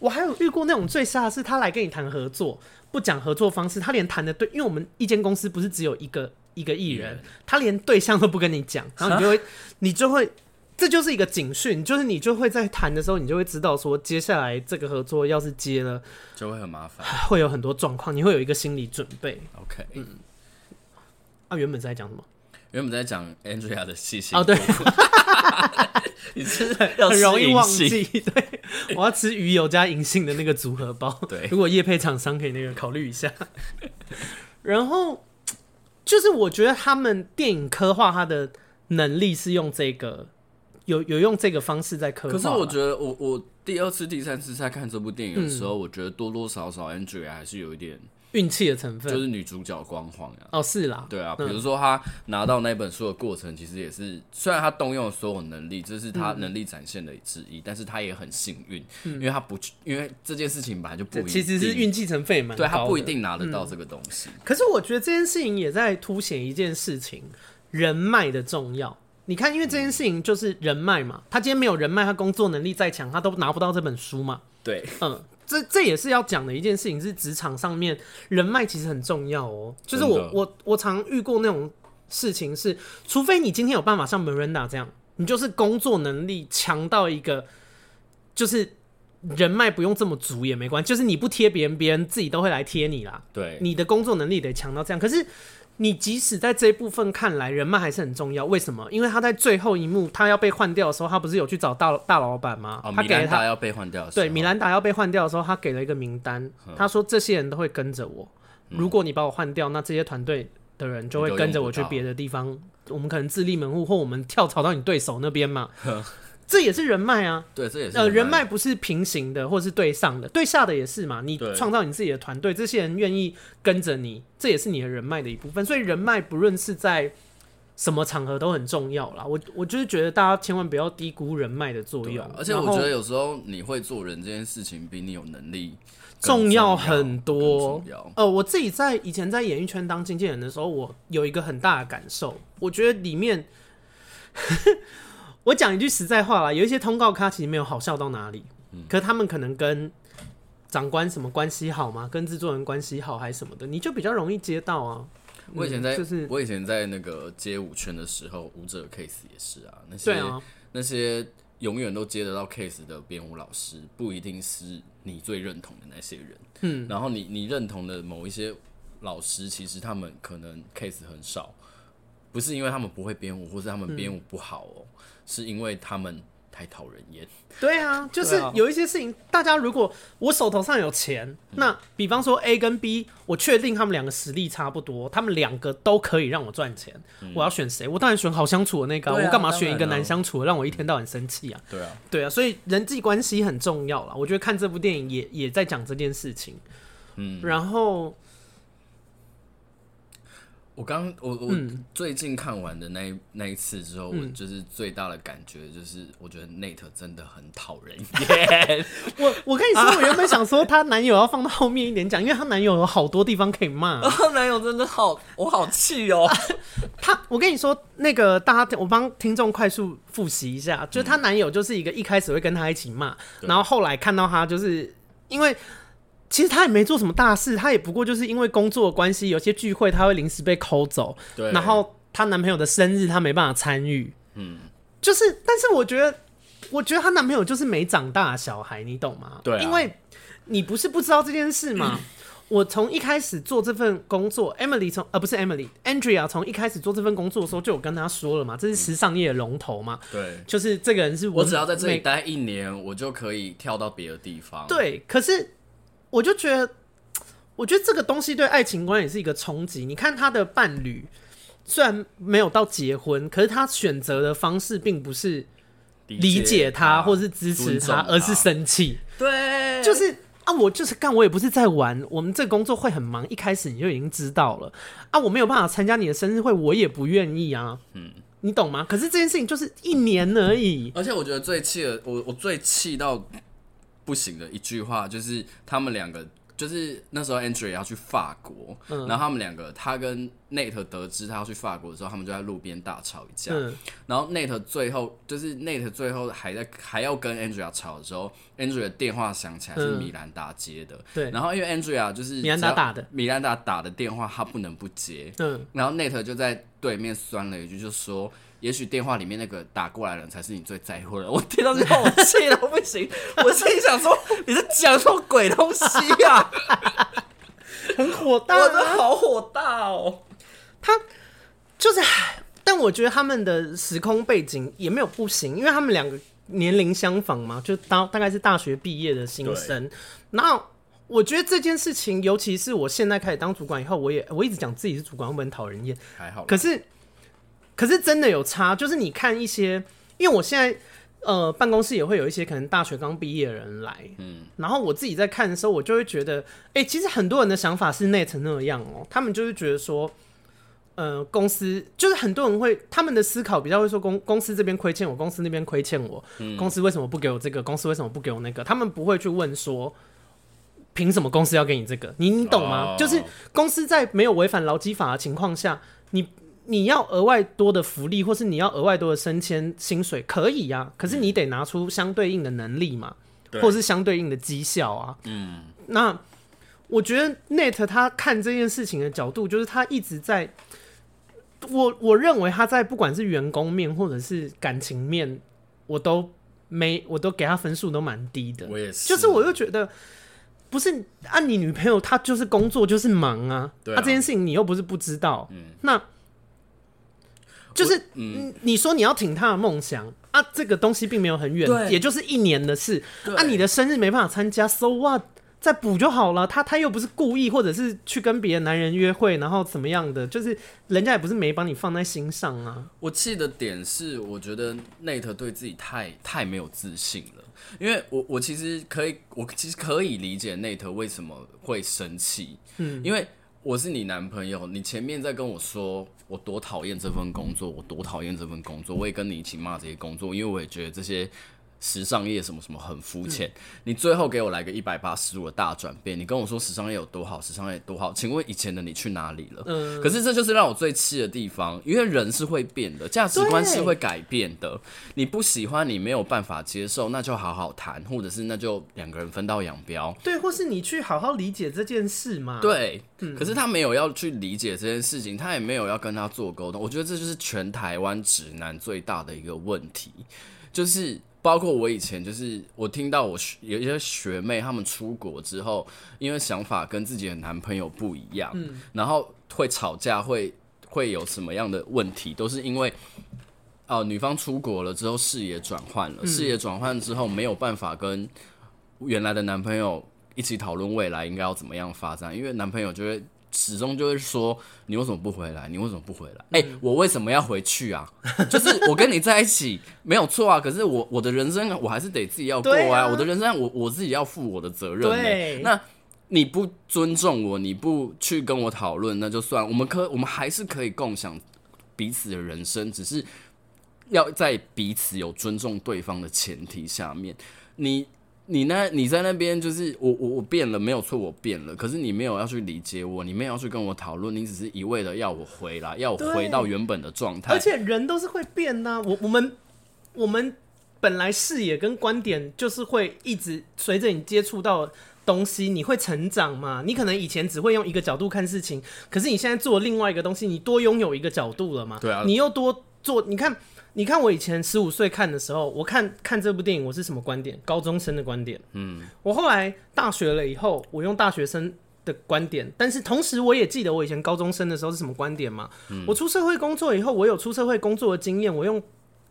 A: 我还有遇过那种最傻的是，他来跟你谈合作，不讲合作方式，他连谈的对，因为我们一间公司不是只有一个一个艺人，他连对象都不跟你讲，<laughs> 然后你就会，你就会。这就是一个警讯，就是你就会在谈的时候，你就会知道说，接下来这个合作要是接了，
B: 就会很麻烦。<sighs>
A: 会有很多状况，你会有一个心理准备。
B: OK，
A: 啊，原本是在讲什么？
B: 原本在讲 Andrea 的细心
A: 哦，对，<laughs>
B: 你是要
A: 很容易忘记。对，我要吃鱼油加银杏的那个组合包。<laughs>
B: 对
A: 如果叶配厂商可以那个考虑一下。然后就是我觉得他们电影刻画他的能力是用这个，有有用这个方式在刻画。
B: 可是我觉得我我第二次、第三次在看这部电影的时候，我觉得多多少少 Andrea 还是有一点
A: 运气的成分，
B: 就是女主角光环呀。
A: 哦，是啦，
B: 对啊，比
A: 嗯
B: 如说她拿到那本书的过程，其实也是虽然她动用了所有能力，这是她能力展现的之一，但是她也很幸运，因为她不去，因为这件事情本来就不一定，
A: 其实是运气成分。
B: 对她不一定拿得到这个东西。
A: 可是我觉得这件事情也在凸显一件事情：人脉的重要。你看，因为这件事情就是人脉嘛，他今天没有人脉，他工作能力再强，他都拿不到这本书嘛。
B: 对，
A: 嗯，这这也是要讲的一件事情，是职场上面人脉其实很重要哦。就是我我我常遇过那种事情是，除非你今天有办法像 Miranda 这样，你就是工作能力强到一个，就是人脉不用这么足也没关系，就是你不贴别人，别人自己都会来贴你啦。
B: 对，
A: 你的工作能力得强到这样，可是。你即使在这一部分看来，人脉还是很重要。为什么？因为他在最后一幕，他要被换掉的时候，他不是有去找大大老板吗？
B: 哦、
A: 他给了他
B: 要被换掉的时候。
A: 对，米兰达要被换掉的时候，他给了一个名单，他说这些人都会跟着我。如果你把我换掉，那这些团队的人就会跟着我去别的地方。我们可能自立门户，或我们跳槽到你对手那边嘛。<laughs> 这也是人脉啊，
B: 对，这也是
A: 呃，人脉不是平行的，或是对上的，对下的也是嘛。你创造你自己的团队，这些人愿意跟着你，这也是你的人脉的一部分。所以人脉不论是在什么场合都很重要啦。我我就是觉得大家千万不要低估人脉的作用。
B: 而且我觉得有时候你会做人这件事情，比你有能力
A: 重要很多。呃，我自己在以前在演艺圈当经纪人的时候，我有一个很大的感受，我觉得里面。<laughs> 我讲一句实在话啦，有一些通告咖其实没有好笑到哪里，嗯、可是他们可能跟长官什么关系好吗？跟制作人关系好还是什么的，你就比较容易接到啊。
B: 我以前在，
A: 嗯就是、
B: 我以前在那个街舞圈的时候，舞者 case 也是啊，那些、啊、那些永远都接得到 case 的编舞老师，不一定是你最认同的那些人。嗯，然后你你认同的某一些老师，其实他们可能 case 很少，不是因为他们不会编舞，或是他们编舞不好哦。嗯是因为他们太讨人厌。
A: 对啊，就是有一些事情，大家如果我手头上有钱，嗯、那比方说 A 跟 B，我确定他们两个实力差不多，他们两个都可以让我赚钱，嗯、我要选谁？我当然选好相处的那个，啊，我干嘛选一个难相处的，让我一天到晚生气啊？
B: 对啊，
A: 对啊，所以人际关系很重要啦。我觉得看这部电影也也在讲这件事情。嗯，然后。
B: 我刚我我最近看完的那一那一次之后，嗯、我就是最大的感觉就是，我觉得 Nate 真的很讨人厌。<laughs>
A: 我我跟你说，我原本想说她男友要放到后面一点讲，因为她男友有好多地方可以骂。
B: 她 <laughs> 男友真的好，我好气哦。
A: 她，我跟你说，那个大家，我帮听众快速复习一下，就是她男友就是一个一开始会跟她一起骂，嗯、然后后来看到她就是因为。其实他也没做什么大事，他也不过就是因为工作的关系，有些聚会他会临时被抠走，对。然后她男朋友的生日她没办法参与，嗯，就是，但是我觉得，我觉得她男朋友就是没长大的小孩，你懂吗？对啊，因为你不是不知道这件事吗？<clears throat> 我从一开始做这份工作，Emily 从呃不是 Emily，Andrea 从一开始做这份工作的时候就有跟他说了嘛，这是时尚业的龙头嘛，对，就是这个人是我，
B: 我只要在这里待一年，我就可以跳到别的地方，
A: 对，可是。我就觉得，我觉得这个东西对爱情观也是一个冲击。你看他的伴侣，虽然没有到结婚，可是他选择的方式并不是理解他或是支持他，而是生气。对，就是啊，我就是干，我也不是在玩。我们这工作会很忙，一开始你就已经知道了啊，我没有办法参加你的生日会，我也不愿意啊。嗯，你懂吗？可是这件事情就是一年而已。
B: 而且我觉得最气的，我我最气到。不行的一句话就是，他们两个就是那时候 Andrea 要去法国，嗯、然后他们两个，他跟 Nate 得知他要去法国的时候，他们就在路边大吵一架。嗯、然后 Nate 最后就是 Nate 最后还在还要跟 Andrea 吵的时候，Andrea 的电话响起来是米兰达接的。对、嗯，然后因为 Andrea 就是
A: 米兰达打的，
B: 米兰达打的电话他不能不接。嗯，然后 Nate 就在对面酸了一句，就说。也许电话里面那个打过来的人才是你最在乎的人。我听到之后我气得不行，<laughs> 我心里想说你是讲什么鬼东西呀、啊？
A: 很火大、啊，
B: 我真的好火大哦。
A: 他就是，但我觉得他们的时空背景也没有不行，因为他们两个年龄相仿嘛，就大大概是大学毕业的新生。对然后我觉得这件事情，尤其是我现在开始当主管以后，我也我一直讲自己是主管，会不会很讨人厌？
B: 还好，
A: 可是。可是真的有差，就是你看一些，因为我现在呃办公室也会有一些可能大学刚毕业的人来，嗯，然后我自己在看的时候，我就会觉得，哎、欸，其实很多人的想法是 Nate 那样哦、喔，他们就是觉得说，呃，公司就是很多人会他们的思考比较会说公公司这边亏欠我，公司那边亏欠我，嗯、公司为什么不给我这个，公司为什么不给我那个，他们不会去问说，凭什么公司要给你这个，你你懂吗？哦、就是公司在没有违反劳基法的情况下，你。你要额外多的福利，或是你要额外多的升迁薪水，可以呀、啊。可是你得拿出相对应的能力嘛。或者是相对应的绩效啊。嗯，那我觉得 Nate 他看这件事情的角度，就是他一直在，我我认为他在不管是员工面或者是感情面，我都没我都给他分数都蛮低的。
B: 我也是，
A: 就是我又觉得。不是按、啊、你女朋友，她就是工作就是忙啊，对啊，啊，这件事情你又不是不知道，嗯，那就是嗯，你说你要挺他的梦想啊，这个东西并没有很远，也就是一年的事，啊，你的生日没办法参加，so what？再补就好了，他他又不是故意，或者是去跟别的男人约会，然后怎么样的，就是人家也不是没把你放在心上啊。
B: 我气的点是，我觉得 Nate 对自己太太没有自信了，因为我我其实可以，我其实可以理解 Nate 为什么会生气，嗯，因为我是你男朋友，你前面在跟我说我多讨厌这份工作，我多讨厌这份工作，我也跟你一起骂这些工作，因为我也觉得这些。时尚业什么什么很肤浅，嗯，你最后给我来个一百八十度的大转变，你跟我说时尚业有多好，时尚业有多好，请问以前的你去哪里了？嗯，可是这就是让我最气的地方，因为人是会变的，价值观是会改变的。你不喜欢，你没有办法接受，那就好好谈，或者是那就两个人分道扬镳。
A: 对，或是你去好好理解这件事嘛。
B: 对，嗯，可是他没有要去理解这件事情，他也没有要跟他做沟通。我觉得这就是全台湾直男最大的一个问题，就是。包括我以前，就是我听到我有一些学妹，她们出国之后，因为想法跟自己的男朋友不一样，嗯，然后会吵架，会会有什么样的问题，都是因为，哦、呃，女方出国了之后，视野转换了，视野转换之后没有办法跟原来的男朋友一起讨论未来应该要怎么样发展，因为男朋友就会。始终就会说，你为什么不回来？你为什么不回来？哎、嗯欸，我为什么要回去啊？<laughs> 就是我跟你在一起没有错啊，可是我我的人生我还是得自己要过啊，啊我的人生我我自己要负我的责任、那你不尊重我，你不去跟我讨论，那就算。我们可我们还是可以共享彼此的人生，只是要在彼此有尊重对方的前提下面，你。你那？你在那边就是我我我变了没有错，我变了。可是你没有要去理解我，你没有要去跟我讨论，你只是一味的要我回来，要我回到原本的状态。
A: 而且人都是会变的啊，我我们我们本来视野跟观点就是会一直随着你接触到东西，你会成长嘛。你可能以前只会用一个角度看事情，可是你现在做另外一个东西，你多拥有一个角度了嘛。
B: 对啊，
A: 你又多做，你看。你看我以前十五岁看的时候，我看看这部电影，我是什么观点？高中生的观点。嗯，我后来大学了以后，我用大学生的观点，但是同时我也记得我以前高中生的时候是什么观点嘛。嗯，我出社会工作以后，我有出社会工作的经验，我用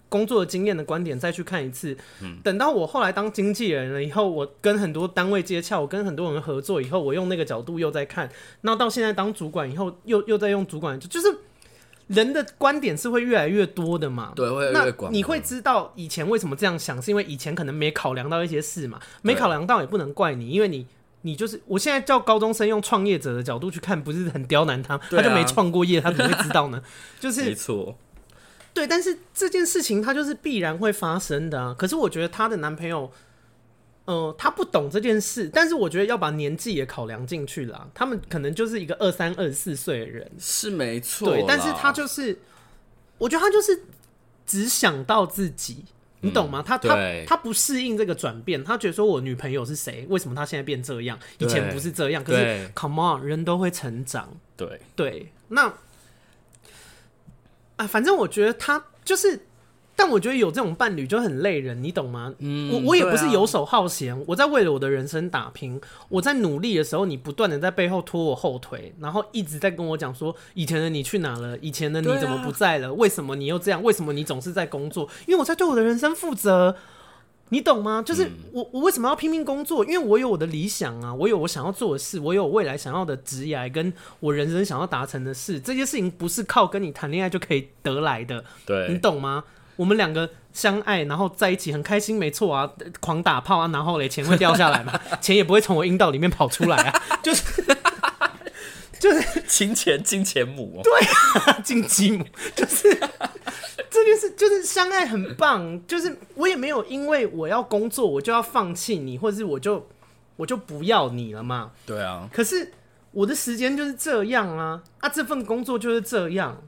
A: 工作的经验的观点再去看一次。嗯，等到我后来当经纪人了以后，我跟很多单位接洽，我跟很多人合作以后，我用那个角度又在看。那到现在当主管以后，又又在用主管，就就是。人的观点是会越来越多的嘛？
B: 对，会越来越广。
A: 那你会知道以前为什么这样想，是因为以前可能没考量到一些事嘛？没考量到也不能怪你，因为你你就是我现在叫高中生用创业者的角度去看，不是很刁难他？他就没创过业，他怎么会知道呢？<laughs> 就是
B: 没错，
A: 对。但是这件事情它就是必然会发生的啊。可是我觉得她的男朋友。嗯，他不懂这件事，但是我觉得要把年纪也考量进去了。他们可能就是一个二三、二十四岁的人，
B: 是没错。
A: 对，但是他就是，我觉得他就是只想到自己，你懂吗？嗯、他他他不适应这个转变，他觉得说我女朋友是谁？为什么他现在变这样？以前不是这样。可是，come on，人都会成长。
B: 对
A: 对，那啊，反正我觉得他就是。但我觉得有这种伴侣就很累人，你懂吗？嗯，我我也不是游手好闲，啊，我在为了我的人生打拼，我在努力的时候，你不断的在背后拖我后腿，然后一直在跟我讲说，以前的你去哪了？以前的你怎么不在了？啊，为什么你又这样？为什么你总是在工作？因为我在对我的人生负责，你懂吗？就是我我为什么要拼命工作？因为我有我的理想啊，我有我想要做的事，我有未来想要的职业，跟我人生想要达成的事，这些事情不是靠跟你谈恋爱就可以得来的，对，你懂吗？我们两个相爱，然后在一起很开心，没错啊，狂打炮啊，然后嘞，钱会掉下来嘛？<laughs> 钱也不会从我阴道里面跑出来啊，就是就 <laughs> 是
B: 金钱金钱母，
A: 对啊，金鸡母，就是这件事，就是相爱很棒，就是我也没有因为我要工作，我就要放弃你，或者是我就我就不要你了嘛？
B: 对啊，
A: 可是我的时间就是这样啊，啊，这份工作就是这样，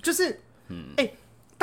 A: 就是嗯，哎、欸。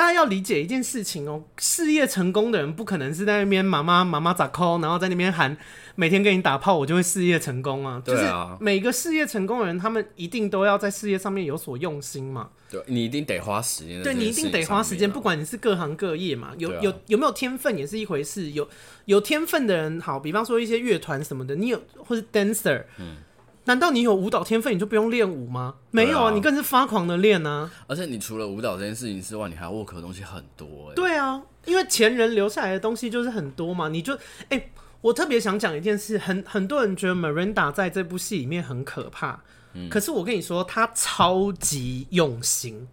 A: 大家要理解一件事情哦，事业成功的人不可能是在那边妈妈妈妈咋抠，然后在那边喊每天给你打炮，我就会事业成功啊。
B: 对啊，
A: 就是每个事业成功的人，他们一定都要在事业上面有所用心嘛。
B: 对，你一定得花时间。
A: 对，你一定得花时间，不管你是各行各业嘛，有、啊、有有没有天分也是一回事。有有天分的人，好，比方说一些乐团什么的，你有或是 dancer，嗯。难道你有舞蹈天分，你就不用练舞吗？没有啊，你更是发狂的练啊！
B: 而且你除了舞蹈这件事情之外，你还要 work 的东西很多哎。
A: 对啊，因为前人留下来的东西就是很多嘛。你就哎、欸，我特别想讲一件事，很很多人觉得 Miranda 在这部戏里面很可怕，嗯，可是我跟你说，他超级用心，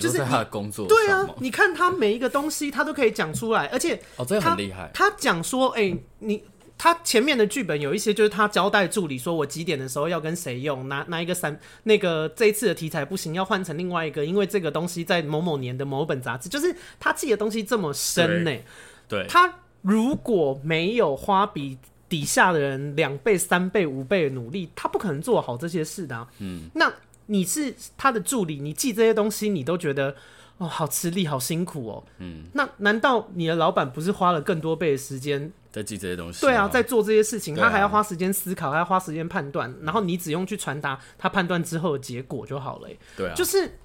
B: 就是他的工作。
A: 对啊，你看他每一个东西，他都可以讲出来，而且
B: 哦，这个很厉害。
A: 他讲说，哎、欸，你。他前面的剧本有一些，就是他交代助理说，我几点的时候要跟谁用，拿拿一个三那个这一次的题材不行，要换成另外一个，因为这个东西在某某年的某本杂志，就是他记的东西这么深呢、欸。
B: 对，
A: 他如果没有花比底下的人两倍、三倍、五倍的努力，他不可能做好这些事的、啊。嗯，那你是他的助理，你记这些东西，你都觉得哦，好吃力，好辛苦哦。嗯，那难道你的老板不是花了更多倍的时间？
B: 在记这些东西，
A: 对啊，在做这些事情，他还要花时间思考，还要花时间判断，然后你只用去传达他判断之后的结果就好了。
B: 对啊，
A: 就是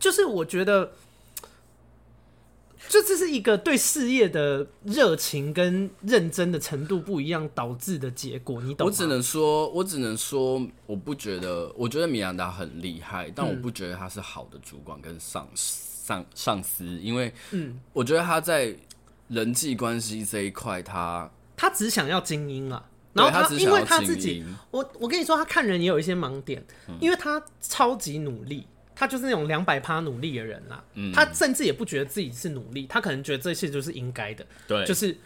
A: 就是，我觉得，就这是一个对事业的热情跟认真的程度不一样导致的结果。你懂吗？
B: 我只能说，我只能说，我不觉得，我觉得米兰达很厉害，但我不觉得他是好的主管跟上上上司，因为嗯，我觉得他在。人际关系这一块，他
A: 他只想要精英啊，然后他，因为他自己，我我跟你说，他看人也有一些盲点，嗯、因为他超级努力，他就是那种两百趴努力的人啦，嗯、他甚至也不觉得自己是努力，他可能觉得这些就是应该的，
B: 对，
A: 就是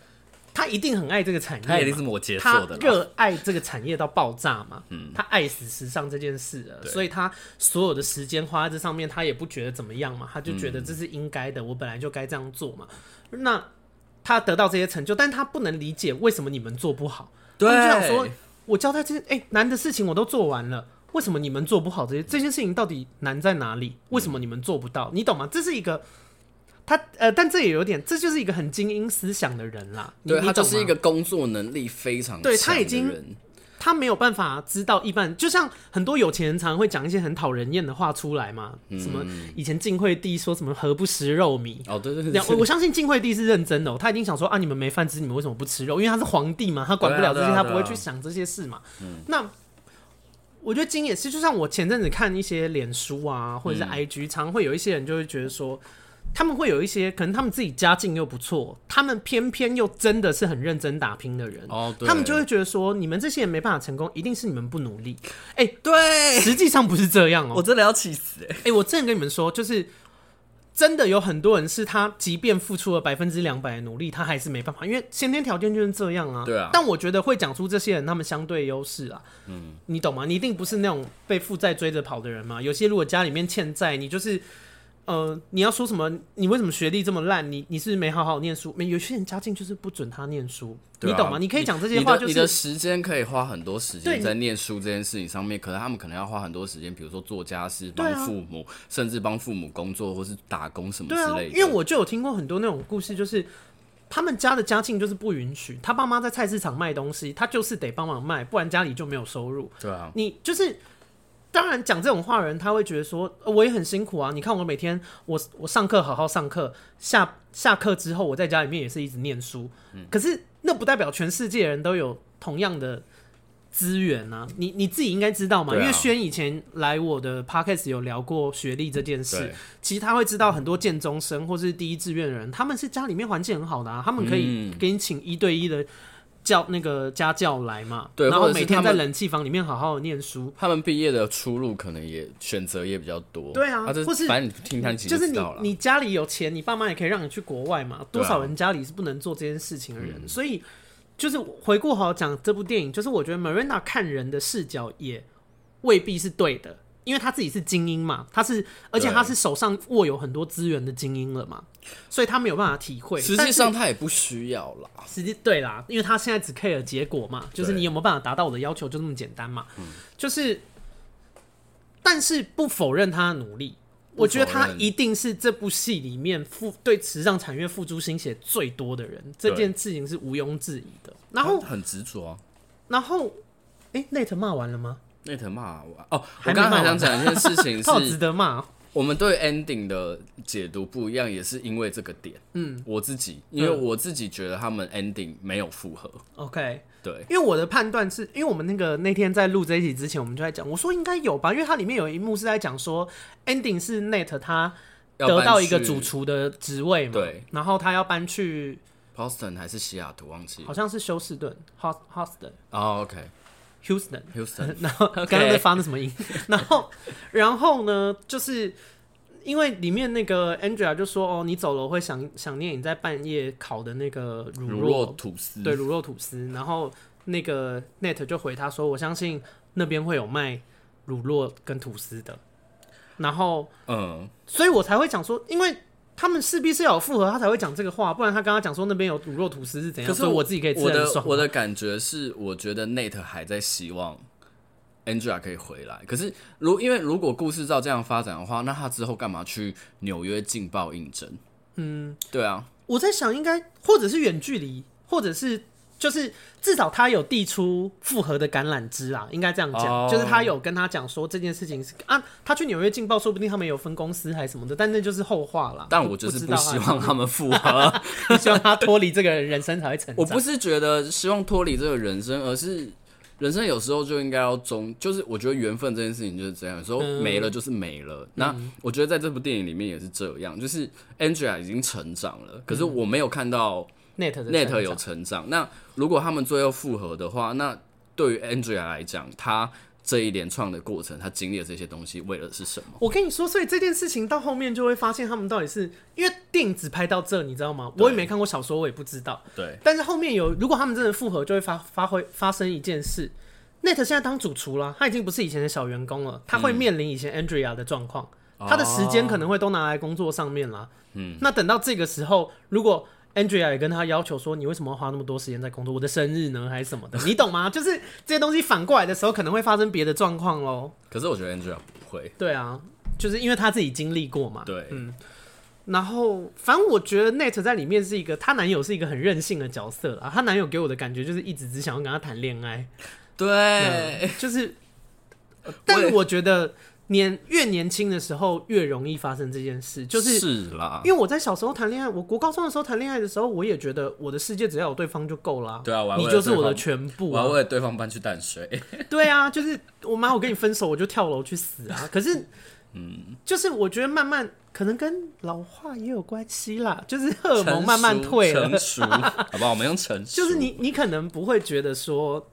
A: 他一定很爱这个产业，
B: 他一定是摩羯座的，
A: 他热爱这个产业到爆炸嘛，嗯，他爱死时尚这件事了，所以他所有的时间花在这上面，他也不觉得怎么样嘛，他就觉得这是应该的，嗯、我本来就该这样做嘛，那。他得到这些成就，但他不能理解为什么你们做不好。对，就想说，我交代这些哎、欸、难的事情我都做完了，为什么你们做不好？这些这件事情到底难在哪里？为什么你们做不到？嗯、你懂吗？这是一个他呃，但这也有点，这就是一个很精英思想的人啦。
B: 对，他就是一个工作能力非常强的人。对，他已经。
A: 他没有办法知道一般，就像很多有钱人常常会讲一些很讨人厌的话出来嘛。嗯、什么以前晋惠帝说什么“何不食肉糜”？
B: 哦，对对对，
A: 我，我相信晋惠帝是认真的、喔，他一定想说啊，你们没饭吃，你们为什么不吃肉？因为他是皇帝嘛，他管不了这些，他不会去想这些事嘛。嗯、那我觉得金也是，就像我前阵子看一些脸书啊，或者是 IG，、嗯、常会有一些人就会觉得说。他们会有一些可能，他们自己家境又不错，他们偏偏又真的是很认真打拼的人，哦，他们就会觉得说，你们这些人没办法成功，一定是你们不努力。哎、欸，
B: 对，
A: 实际上不是这样哦、喔，
B: 我真的要气死、欸！哎，
A: 哎，我真的跟你们说，就是真的有很多人是他，即便付出了百分之两百的努力，他还是没办法，因为先天条件就是这样啊。
B: 对啊。
A: 但我觉得会讲出这些人，他们相对优势啊。嗯，你懂吗？你一定不是那种被负债追着跑的人嘛。有些如果家里面欠债，你就是。呃，你要说什么？你为什么学历这么烂？你你是是没好好念书？没有些人家境就是不准他念书，啊、你懂吗？你可以讲这些话，就是
B: 你的，你的时间可以花很多时间在念书这件事情上面，可是他们可能要花很多时间，比如说做家事、帮父母，啊、甚至帮父母工作或是打工什么之类的。啊，
A: 因为我就有听过很多那种故事，就是他们家的家境就是不允许，他爸妈在菜市场卖东西，他就是得帮忙卖，不然家里就没有收入。
B: 对啊，
A: 你就是。当然，讲这种话的人，他会觉得说，我也很辛苦啊。你看我每天，我我上课好好上课，下下课之后，我在家里面也是一直念书。嗯，可是那不代表全世界人都有同样的资源啊。你你自己应该知道嘛，啊、因为轩以前来我的 podcast 有聊过学历这件事。其实他会知道很多建中生或是第一志愿的人，他们是家里面环境很好的啊，他们可以给你请一对一的。叫那个家教来嘛，对，然后每天在冷气房里面好好念书。
B: 他们毕业的出路可能也选择也比较多。
A: 对啊，或是
B: 反正你听他
A: 就是你你家里有钱，你爸妈也可以让你去国外嘛。多少人家里是不能做这件事情的人，啊、所以就是回顾好讲这部电影，就是我觉得 Miranda 看人的视角也未必是对的。因为他自己是精英嘛，他是，而且他是手上握有很多资源的精英了嘛，所以他没有办法体会。
B: 实际上他也不需要啦，
A: 实际对啦，因为他现在只 care 结果嘛，就是你有没有办法达到我的要求，就那么简单嘛。就是，但是不否认他的努力，我觉得他一定是这部戏里面付对时尚产业付诸心血最多的人，这件事情是毋庸置疑的。然后
B: 很执着、啊，
A: 然后哎，Nate 骂完了吗
B: ？Nate 骂完哦，我刚刚还想讲一件事情是，好
A: 值得骂。
B: 我们对 ending 的解读不一样，也是因为这个点。嗯，我自己，因为我自己觉得他们 ending 没有复合。
A: OK，
B: 对，
A: 因为我的判断是，因为我们那个那天在录这一集之前，我们就在讲，我说应该有吧，因为它里面有一幕是在讲说 ending 是 Nate 他得到一个主厨的职位嘛，
B: 对，
A: 然后他要搬去
B: Boston 还是西雅图，忘记
A: 好像是休斯顿，Houston。
B: 哦，OK，Houston，Houston，<laughs>
A: 然后刚刚在发那什么音，<laughs> 然后然后呢，就是。因为里面那个 Angela 就说：“哦，你走了我会想想念你在半夜烤的那个乳酪，
B: 乳酪吐司，
A: 对，乳酪吐司。”然后那个 Nate 就回他说：“我相信那边会有卖乳酪跟吐司的。”然后，嗯，所以我才会讲说，因为他们势必是要有复合，他才会讲这个话，不然他刚刚讲说那边有乳肉吐司是怎样？可是我自己可以吃的爽。
B: 我的感觉是，我觉得 Nate 还在希望。Angela 可以回来，可是如因为如果故事照这样发展的话，那他之后干嘛去纽约劲爆应征？嗯，对啊，
A: 我在想应该或者是远距离，或者是就是至少他有递出复合的橄榄枝啊，应该这样讲，oh. 就是他有跟他讲说这件事情是啊，他去纽约劲爆，说不定他们有分公司还是什么的，但那就是后话了。
B: 但我就是不希望他们复合，<laughs>
A: 希望他脱离这个人生才会成长。
B: 我不是觉得希望脱离这个人生，而是。人生有时候就应该要终，就是我觉得缘分这件事情就是这样，有时候没了就是没了。嗯、那我觉得在这部电影里面也是这样，就是 Angela 已经成长了，可是我没有看到
A: Nate
B: Nate 有成长。那如果他们最后复合的话，那对于 Angela 来讲，他。这一连串的过程，他经历了这些东西，为了是什么？
A: 我跟你说，所以这件事情到后面就会发现，他们到底是因为电影只拍到这，你知道吗？我也没看过小说，我也不知道。
B: 对。
A: 但是后面有，如果他们真的复合，就会发发挥发生一件事。Nate 现在当主厨了，他已经不是以前的小员工了，他会面临以前 Andrea 的状况，嗯、他的时间可能会都拿来工作上面了。嗯。那等到这个时候，如果 Andrea 也跟他要求说：“你为什么要花那么多时间在工作？我的生日呢，还是什么的？你懂吗？<laughs> 就是这些东西反过来的时候，可能会发生别的状况喽。”
B: 可是我觉得 Andrea 不会。
A: 对啊，就是因为他自己经历过嘛。
B: 对，
A: 嗯。然后，反正我觉得 Nate 在里面是一个，她男友是一个很任性的角色啊。她男友给我的感觉就是一直只想要跟她谈恋爱。
B: 对，
A: 就是。但是我觉得。年越年轻的时候越容易发生这件事，就是
B: 是啦，
A: 因为我在小时候谈恋爱，我国高中的时候谈恋爱的时候，我也觉得我的世界只要有对方就够了。
B: 对啊，
A: 你就是我的全部，
B: 我要为了对方搬去淡水。<laughs>
A: 对啊，就是我妈，我跟你分手，我就跳楼去死啊！可是，<laughs> 嗯，就是我觉得慢慢可能跟老化也有关系啦，就是荷尔蒙慢慢退了，
B: 成熟，<laughs> 好不好？我们用成熟，
A: 就是你，你可能不会觉得说，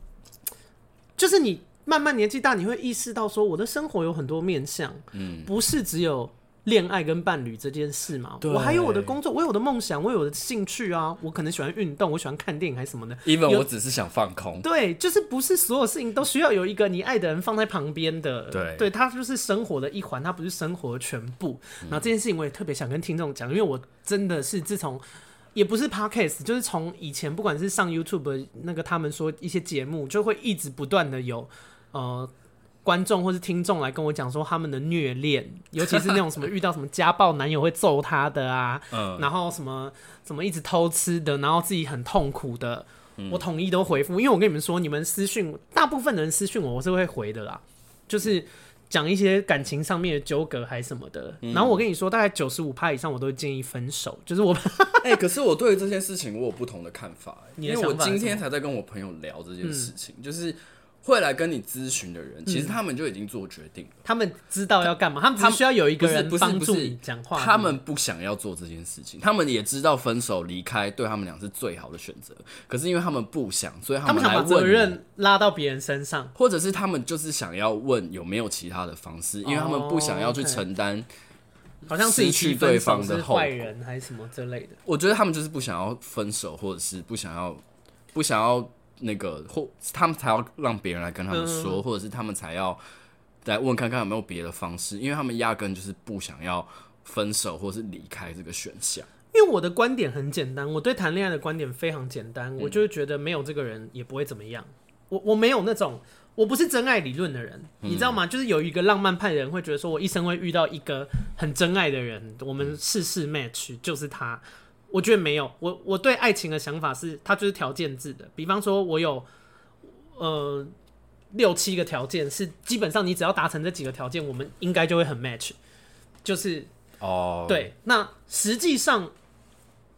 A: 就是你。慢慢年纪大，你会意识到说，我的生活有很多面向，嗯，不是只有恋爱跟伴侣这件事嘛。我还有我的工作，我有我的梦想，我有我的兴趣啊。我可能喜欢运动，我喜欢看电影还是什么的。
B: Even 我只是想放空。
A: 对，就是不是所有事情都需要有一个你爱的人放在旁边的。
B: 对，
A: 对，他就是生活的一环，他不是生活的全部。然后这件事情我也特别想跟听众讲，因为我真的是自从。也不是 podcast，就是从以前不管是上 YouTube 那个他们说一些节目，就会一直不断的有呃观众或是听众来跟我讲说他们的虐恋，<laughs> 尤其是那种什么遇到什么家暴男友会揍他的啊，嗯，然后什么什么一直偷吃的，然后自己很痛苦的，我统一都回复，因为我跟你们说，你们私讯大部分的人私讯我，我是会回的啦，就是。讲一些感情上面的纠葛还是什么的，嗯、然后我跟你说，大概九十五趴以上，我都会建议分手。就是我，<laughs>
B: 哎、欸，可是我对于这件事情我有不同的看法，<laughs> 因为我今天才在跟我朋友聊这件事情，嗯、就是。会来跟你咨询的人，其实他们就已经做决定了。嗯、他们
A: 知道要干嘛，他们只需要有一个人帮助你讲话。
B: 他们不想要做这件事情，他们也知道分手离开对他们俩是最好的选择。可是因为他们不想，所以他们想把责任
A: 拉到别人身上，
B: 或者是他们就是想要问有没有其他的方式，因为他们不想要去承担，
A: 好像失去对方的坏人还是什么之类的。
B: 我觉得他们就是不想要分手，或者是不想要不想要。那个或他们才要让别人来跟他们说，嗯、或者是他们才要来问看看有没有别的方式，因为他们压根就是不想要分手或是离开这个选项。
A: 因为我的观点很简单，我对谈恋爱的观点非常简单，嗯、我就是觉得没有这个人也不会怎么样。我我没有那种我不是真爱理论的人，
B: 嗯、
A: 你知道吗？就是有一个浪漫派的人会觉得说，我一生会遇到一个很真爱的人，我们事事 match 就是他。我觉得没有，我我对爱情的想法是，它就是条件制的。比方说，我有呃六七个条件，是基本上你只要达成这几个条件，我们应该就会很 match。就是哦，oh. 对，那实际上。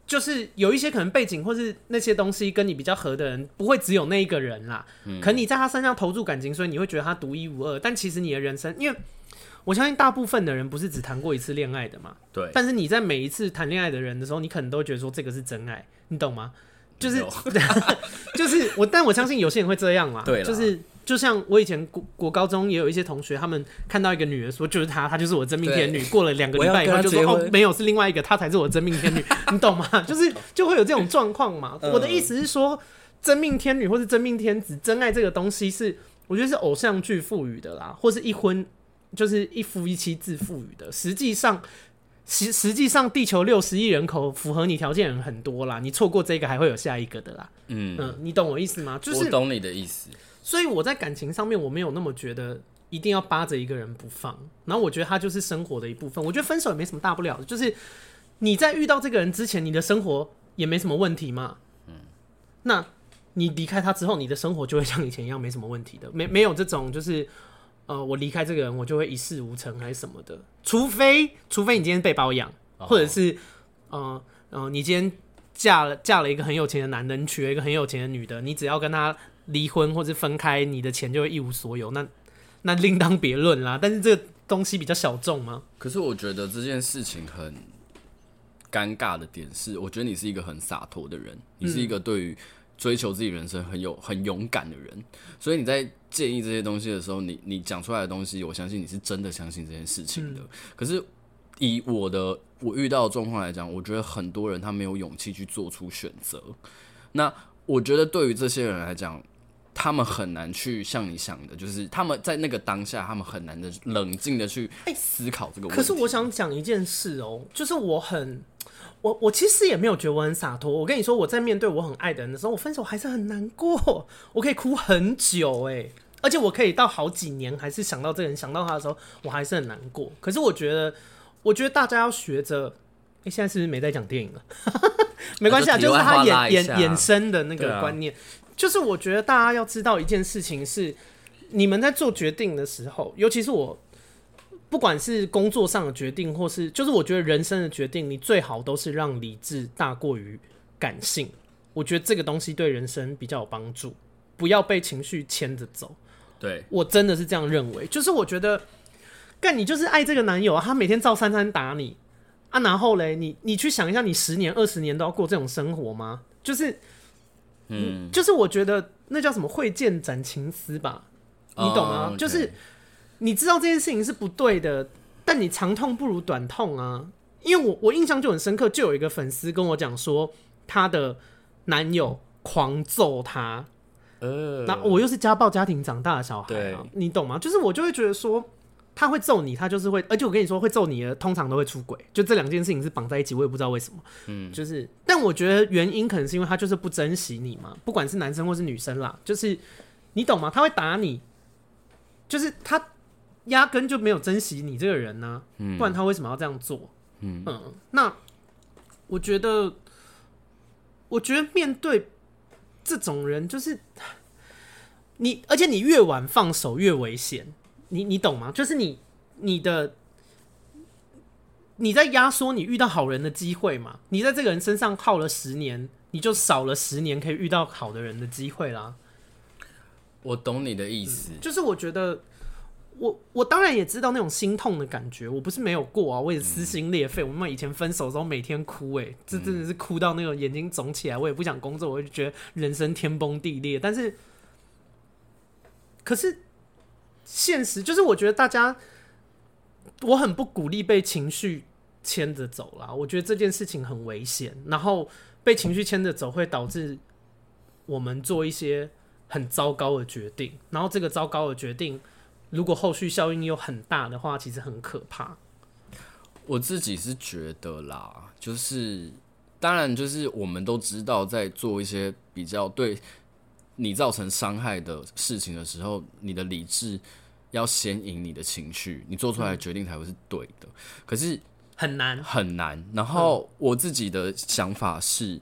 A: 就是有一些可能背景或是那些东西跟你比较合的人，不会只有那一个人啦。嗯，可你在他身上投注感情，所以你会觉得他独一无二。但其实你的人生，因为我相信大部分的人不是只谈过一次恋爱的嘛。对。但是你在每一次谈恋爱的人的时候，你可能都觉得说这个是真爱，你懂吗？就是 <laughs> 就是我，但我相信有些人会这样嘛。对啦，就是。就像我以前国国高中也有一些同学，他们看到一个女人说就是她，她就是我真命天女。过了两个礼拜以后就说哦，没有，是另外一个，她才是我真命天女，<laughs> 你懂吗？就是就会有这种状况嘛。我的意思是说，真命天女或是真命天子，真爱这个东西是我觉得是偶像剧赋予的啦，或是一婚就是一夫一妻制赋予的。实际上，实实际上地球六十亿人口，符合你条件人很多啦，你错过这个还会有下一个的啦。嗯嗯，你懂我意思吗？就是
B: 我懂你的意思。
A: 所以我在感情上面，我没有那么觉得一定要扒着一个人不放。然后我觉得他就是生活的一部分。我觉得分手也没什么大不了的，就是你在遇到这个人之前，你的生活也没什么问题嘛。嗯，那你离开他之后，你的生活就会像以前一样没什么问题的。没没有这种就是呃，我离开这个人，我就会一事无成还是什么的。除非除非你今天被包养，或者是呃呃，你今天嫁了嫁了一个很有钱的男的，你，娶了一个很有钱的女的，你只要跟他。离婚或者分开，你的钱就会一无所有，那那另当别论啦。但是这个东西比较小众吗？
B: 可是我觉得这件事情很尴尬的点是，我觉得你是一个很洒脱的人，你是一个对于追求自己人生很有很勇敢的人，所以你在建议这些东西的时候，你你讲出来的东西，我相信你是真的相信这件事情的。可是以我的我遇到的状况来讲，我觉得很多人他没有勇气去做出选择。那我觉得对于这些人来讲，他们很难去像你想的，就是他们在那个当下，他们很难的冷静的去思考这个问题。
A: 可是我想讲一件事哦，就是我很，我我其实也没有觉得我很洒脱。我跟你说，我在面对我很爱的人的时候，我分手还是很难过，我可以哭很久哎，而且我可以到好几年还是想到这个人，想到他的时候，我还是很难过。可是我觉得，我觉得大家要学着，哎，现在是不是没在讲电影了？<laughs> 没关系啊，就是他衍衍衍生的那个观念。就是我觉得大家要知道一件事情是，你们在做决定的时候，尤其是我，不管是工作上的决定，或是就是我觉得人生的决定，你最好都是让理智大过于感性。我觉得这个东西对人生比较有帮助，不要被情绪牵着走。
B: 对，
A: 我真的是这样认为。就是我觉得，干你就是爱这个男友啊，他每天照三餐打你啊，然后嘞，你你去想一下，你十年二十年都要过这种生活吗？就是。嗯，就是我觉得那叫什么“会见斩情丝”吧，你懂吗？Oh. 就是你知道这件事情是不对的，但你长痛不如短痛啊。因为我我印象就很深刻，就有一个粉丝跟我讲说，她的男友狂揍她，呃，那我又是家暴家庭长大的小孩啊，你懂吗？就是我就会觉得说。他会揍你，他就是会，而且我跟你说，会揍你的通常都会出轨，就这两件事情是绑在一起，我也不知道为什么。嗯，就是，但我觉得原因可能是因为他就是不珍惜你嘛，不管是男生或是女生啦，就是你懂吗？他会打你，就是他压根就没有珍惜你这个人呢、啊，不然他为什么要这样做？嗯嗯，那我觉得，我觉得面对这种人，就是你，而且你越晚放手越危险。你你懂吗？就是你你的你在压缩你遇到好人的机会嘛？你在这个人身上耗了十年，你就少了十年可以遇到好的人的机会啦。
B: 我懂你的意思，
A: 嗯、就是我觉得我我当然也知道那种心痛的感觉，我不是没有过啊，我也撕心裂肺。嗯、我们以前分手的时候每天哭、欸，哎，这真的是哭到那种眼睛肿起来，我也不想工作，我就觉得人生天崩地裂。但是，可是。现实就是，我觉得大家，我很不鼓励被情绪牵着走啦。我觉得这件事情很危险，然后被情绪牵着走会导致我们做一些很糟糕的决定。然后这个糟糕的决定，如果后续效应又很大的话，其实很可怕。
B: 我自己是觉得啦，就是当然，就是我们都知道，在做一些比较对。你造成伤害的事情的时候，你的理智要先赢你的情绪，你做出来的决定才会是对的。嗯、可是
A: 很难
B: 很难。然后我自己的想法是，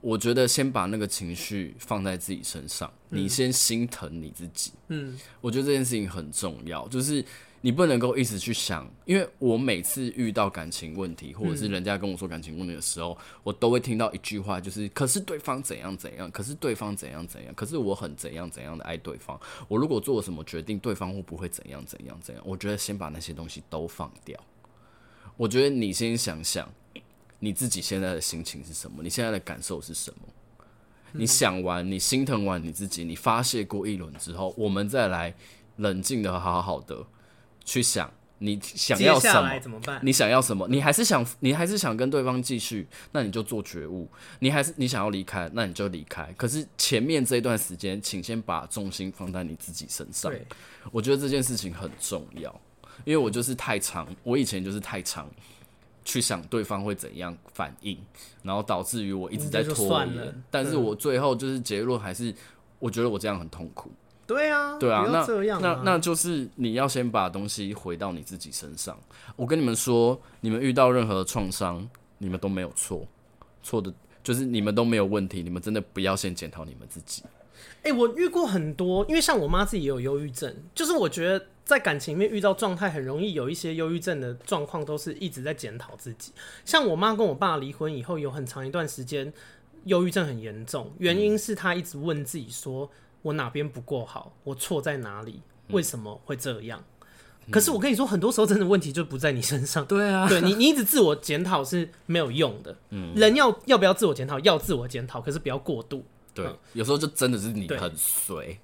B: 我觉得先把那个情绪放在自己身上，嗯、你先心疼你自己。嗯，我觉得这件事情很重要，就是。你不能够一直去想，因为我每次遇到感情问题，或者是人家跟我说感情问题的时候，嗯、我都会听到一句话，就是“可是对方怎样怎样，可是对方怎样怎样，可是我很怎样怎样的爱对方，我如果做了什么决定，对方会不会怎样怎样怎样？”我觉得先把那些东西都放掉。我觉得你先想想你自己现在的心情是什么，你现在的感受是什么？嗯、你想完，你心疼完你自己，你发泄过一轮之后，我们再来冷静的好好的。去想你想要什么？
A: 怎么办？
B: 你想要什么？你还是想你还是想跟对方继续？那你就做觉悟。你还是你想要离开？那你就离开。可是前面这一段时间，请先把重心放在你自己身上。对我觉得这件事情很重要，因为我就是太长，我以前就是太长去想对方会怎样反应，然后导致于我一直在拖延。但是我最后就是结论还是，我觉得我这样很痛苦。
A: 对啊，
B: 对啊，
A: 啊
B: 那那那就是你要先把东西回到你自己身上。我跟你们说，你们遇到任何创伤，你们都没有错，错的就是你们都没有问题。你们真的不要先检讨你们自己。
A: 哎、欸，我遇过很多，因为像我妈自己也有忧郁症，就是我觉得在感情里面遇到状态，很容易有一些忧郁症的状况，都是一直在检讨自己。像我妈跟我爸离婚以后，有很长一段时间忧郁症很严重，原因是她一直问自己说。我哪边不够好？我错在哪里？为什么会这样？嗯、可是我跟你说，很多时候真的问题就不在你身上。<laughs> 对啊，对你，你一直自我检讨是没有用的。嗯，人要要不要自我检讨？要自我检讨，可是不要过度。
B: 对，嗯、有时候就真的是你很衰。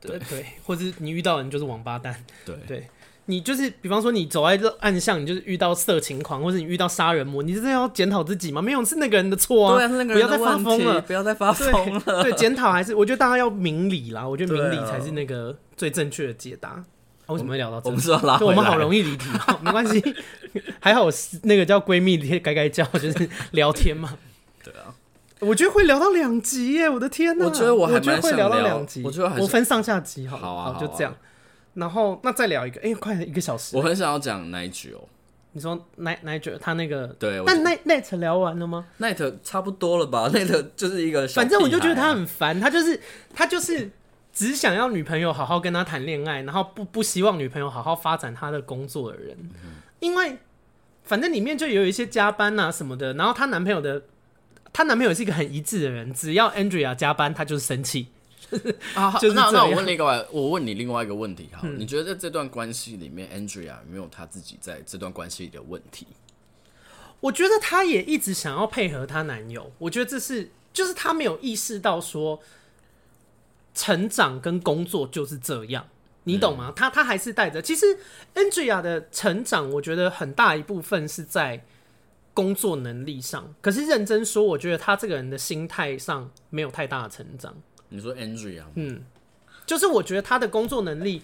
A: 对对，或者你遇到的人就是王八蛋。
B: 对
A: 对。你就是，比方说你走在这暗巷，你就是遇到色情狂，或者你遇到杀人魔，你真的要检讨自己吗？没有，是那个人的错啊！对啊，是那个人的，不要再发疯了，
B: 不要再发疯了。
A: 对，检讨还是我觉得大家要明理啦。我觉得明理才是那个最正确的解答。为什么会聊到这？
B: 我们是要拉
A: 我们好容易离题，没关系，还好那个叫闺蜜改改叫，就是聊天嘛。<laughs>
B: 对啊，
A: 我觉得会聊到两集耶！我的天哪，
B: 我觉得我还蛮想聊，
A: 会聊到两集，
B: 我觉得
A: 我分上下集好，
B: 好啊，
A: 好就这样。然后那再聊一个，哎、欸，快一个小时。
B: 我很想要讲 Nigel。
A: 你说 Nigel 他那个
B: 对，
A: 但 Net 聊完了吗
B: ？Net 差不多了吧？Net 就是一个
A: 反正我就觉得他很烦，他就是他就是只想要女朋友好好跟他谈恋爱，然后不不希望女朋友好好发展他的工作的人。嗯、因为反正里面就有一些加班啊什么的，然后她男朋友的她男朋友是一个很一致的人，只要 Andrea 加班，他就是生气。<laughs>
B: 啊，就是那那我问另外，我问你另外一个问题哈，嗯、你觉得在这段关系里面，Andrea 有没有她自己在这段关系里的问题？
A: 我觉得她也一直想要配合她男友，我觉得这是就是她没有意识到说，成长跟工作就是这样，你懂吗？她她、嗯、还是带着，其实 Andrea 的成长，我觉得很大一部分是在工作能力上，可是认真说，我觉得她这个人的心态上没有太大的成长。
B: 你说 Andrea
A: 嗯，就是我觉得他的工作能力，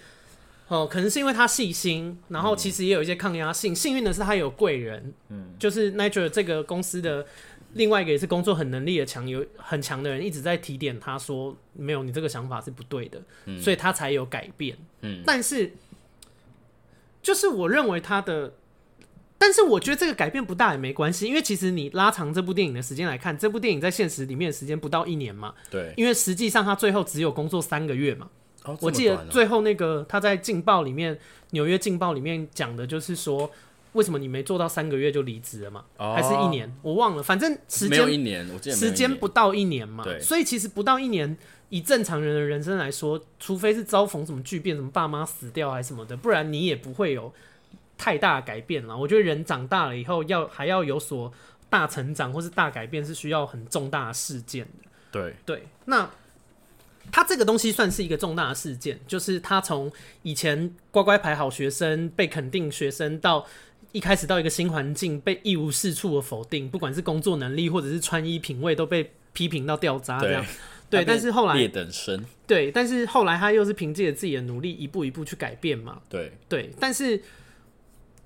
A: 哦，可能是因为他细心，然后其实也有一些抗压性。幸运的是他有贵人，嗯，就是 Nigel 这个公司的另外一个也是工作很能力的强，有很强的人一直在提点他说，没有，你这个想法是不对的，嗯，所以他才有改变。嗯，但是就是我认为他的。但是我觉得这个改变不大也没关系，因为其实你拉长这部电影的时间来看，这部电影在现实里面的时间不到一年嘛。
B: 对。
A: 因为实际上他最后只有工作三个月嘛。哦，我记得最后那个他在《劲爆》里面，《纽约劲爆》里面讲的就是说，为什么你没做到三个月就离职了嘛？哦。还是一年？我忘了，反正时间
B: 没有一年，我记得
A: 时间不到一年嘛。
B: 对。
A: 所以其实不到一年，以正常人的人生来说，除非是遭逢什么巨变，什么爸妈死掉还是什么的，不然你也不会有。太大改变了，我觉得人长大了以后要还要有所大成长或是大改变，是需要很重大的事件的。
B: 对
A: 对，那他这个东西算是一个重大的事件，就是他从以前乖乖牌好学生被肯定学生，到一开始到一个新环境被一无是处的否定，不管是工作能力或者是穿衣品味都被批评到掉渣这样。对，对，但是后来劣
B: 等生。
A: 对，但是后来他又是凭借着自己的努力一步一步去改变嘛。
B: 对
A: 对，但是。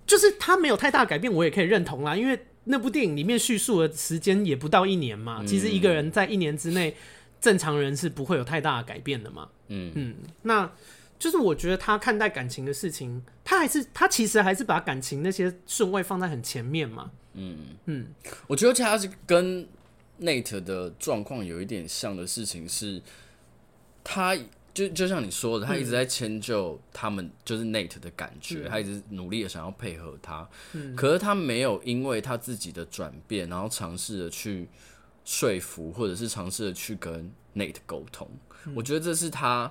A: 就是他没有太大改变，我也可以认同啦。因为那部电影里面叙述的时间也不到一年嘛。嗯、其实一个人在一年之内正常人是不会有太大的改变的嘛。嗯嗯，那就是我觉得他看待感情的事情，他还是他其实还是把感情那些顺位放在很前面嘛。嗯
B: 嗯，我觉得他是跟 Nate 的状况有一点像的事情是，他。就就像你说的，他一直在迁就他们，就是 Nate 的感觉，嗯、他一直努力的想要配合他，嗯、可是他没有因为他自己的转变，然后尝试着去说服，或者是尝试着去跟 Nate 沟通。嗯、我觉得这是他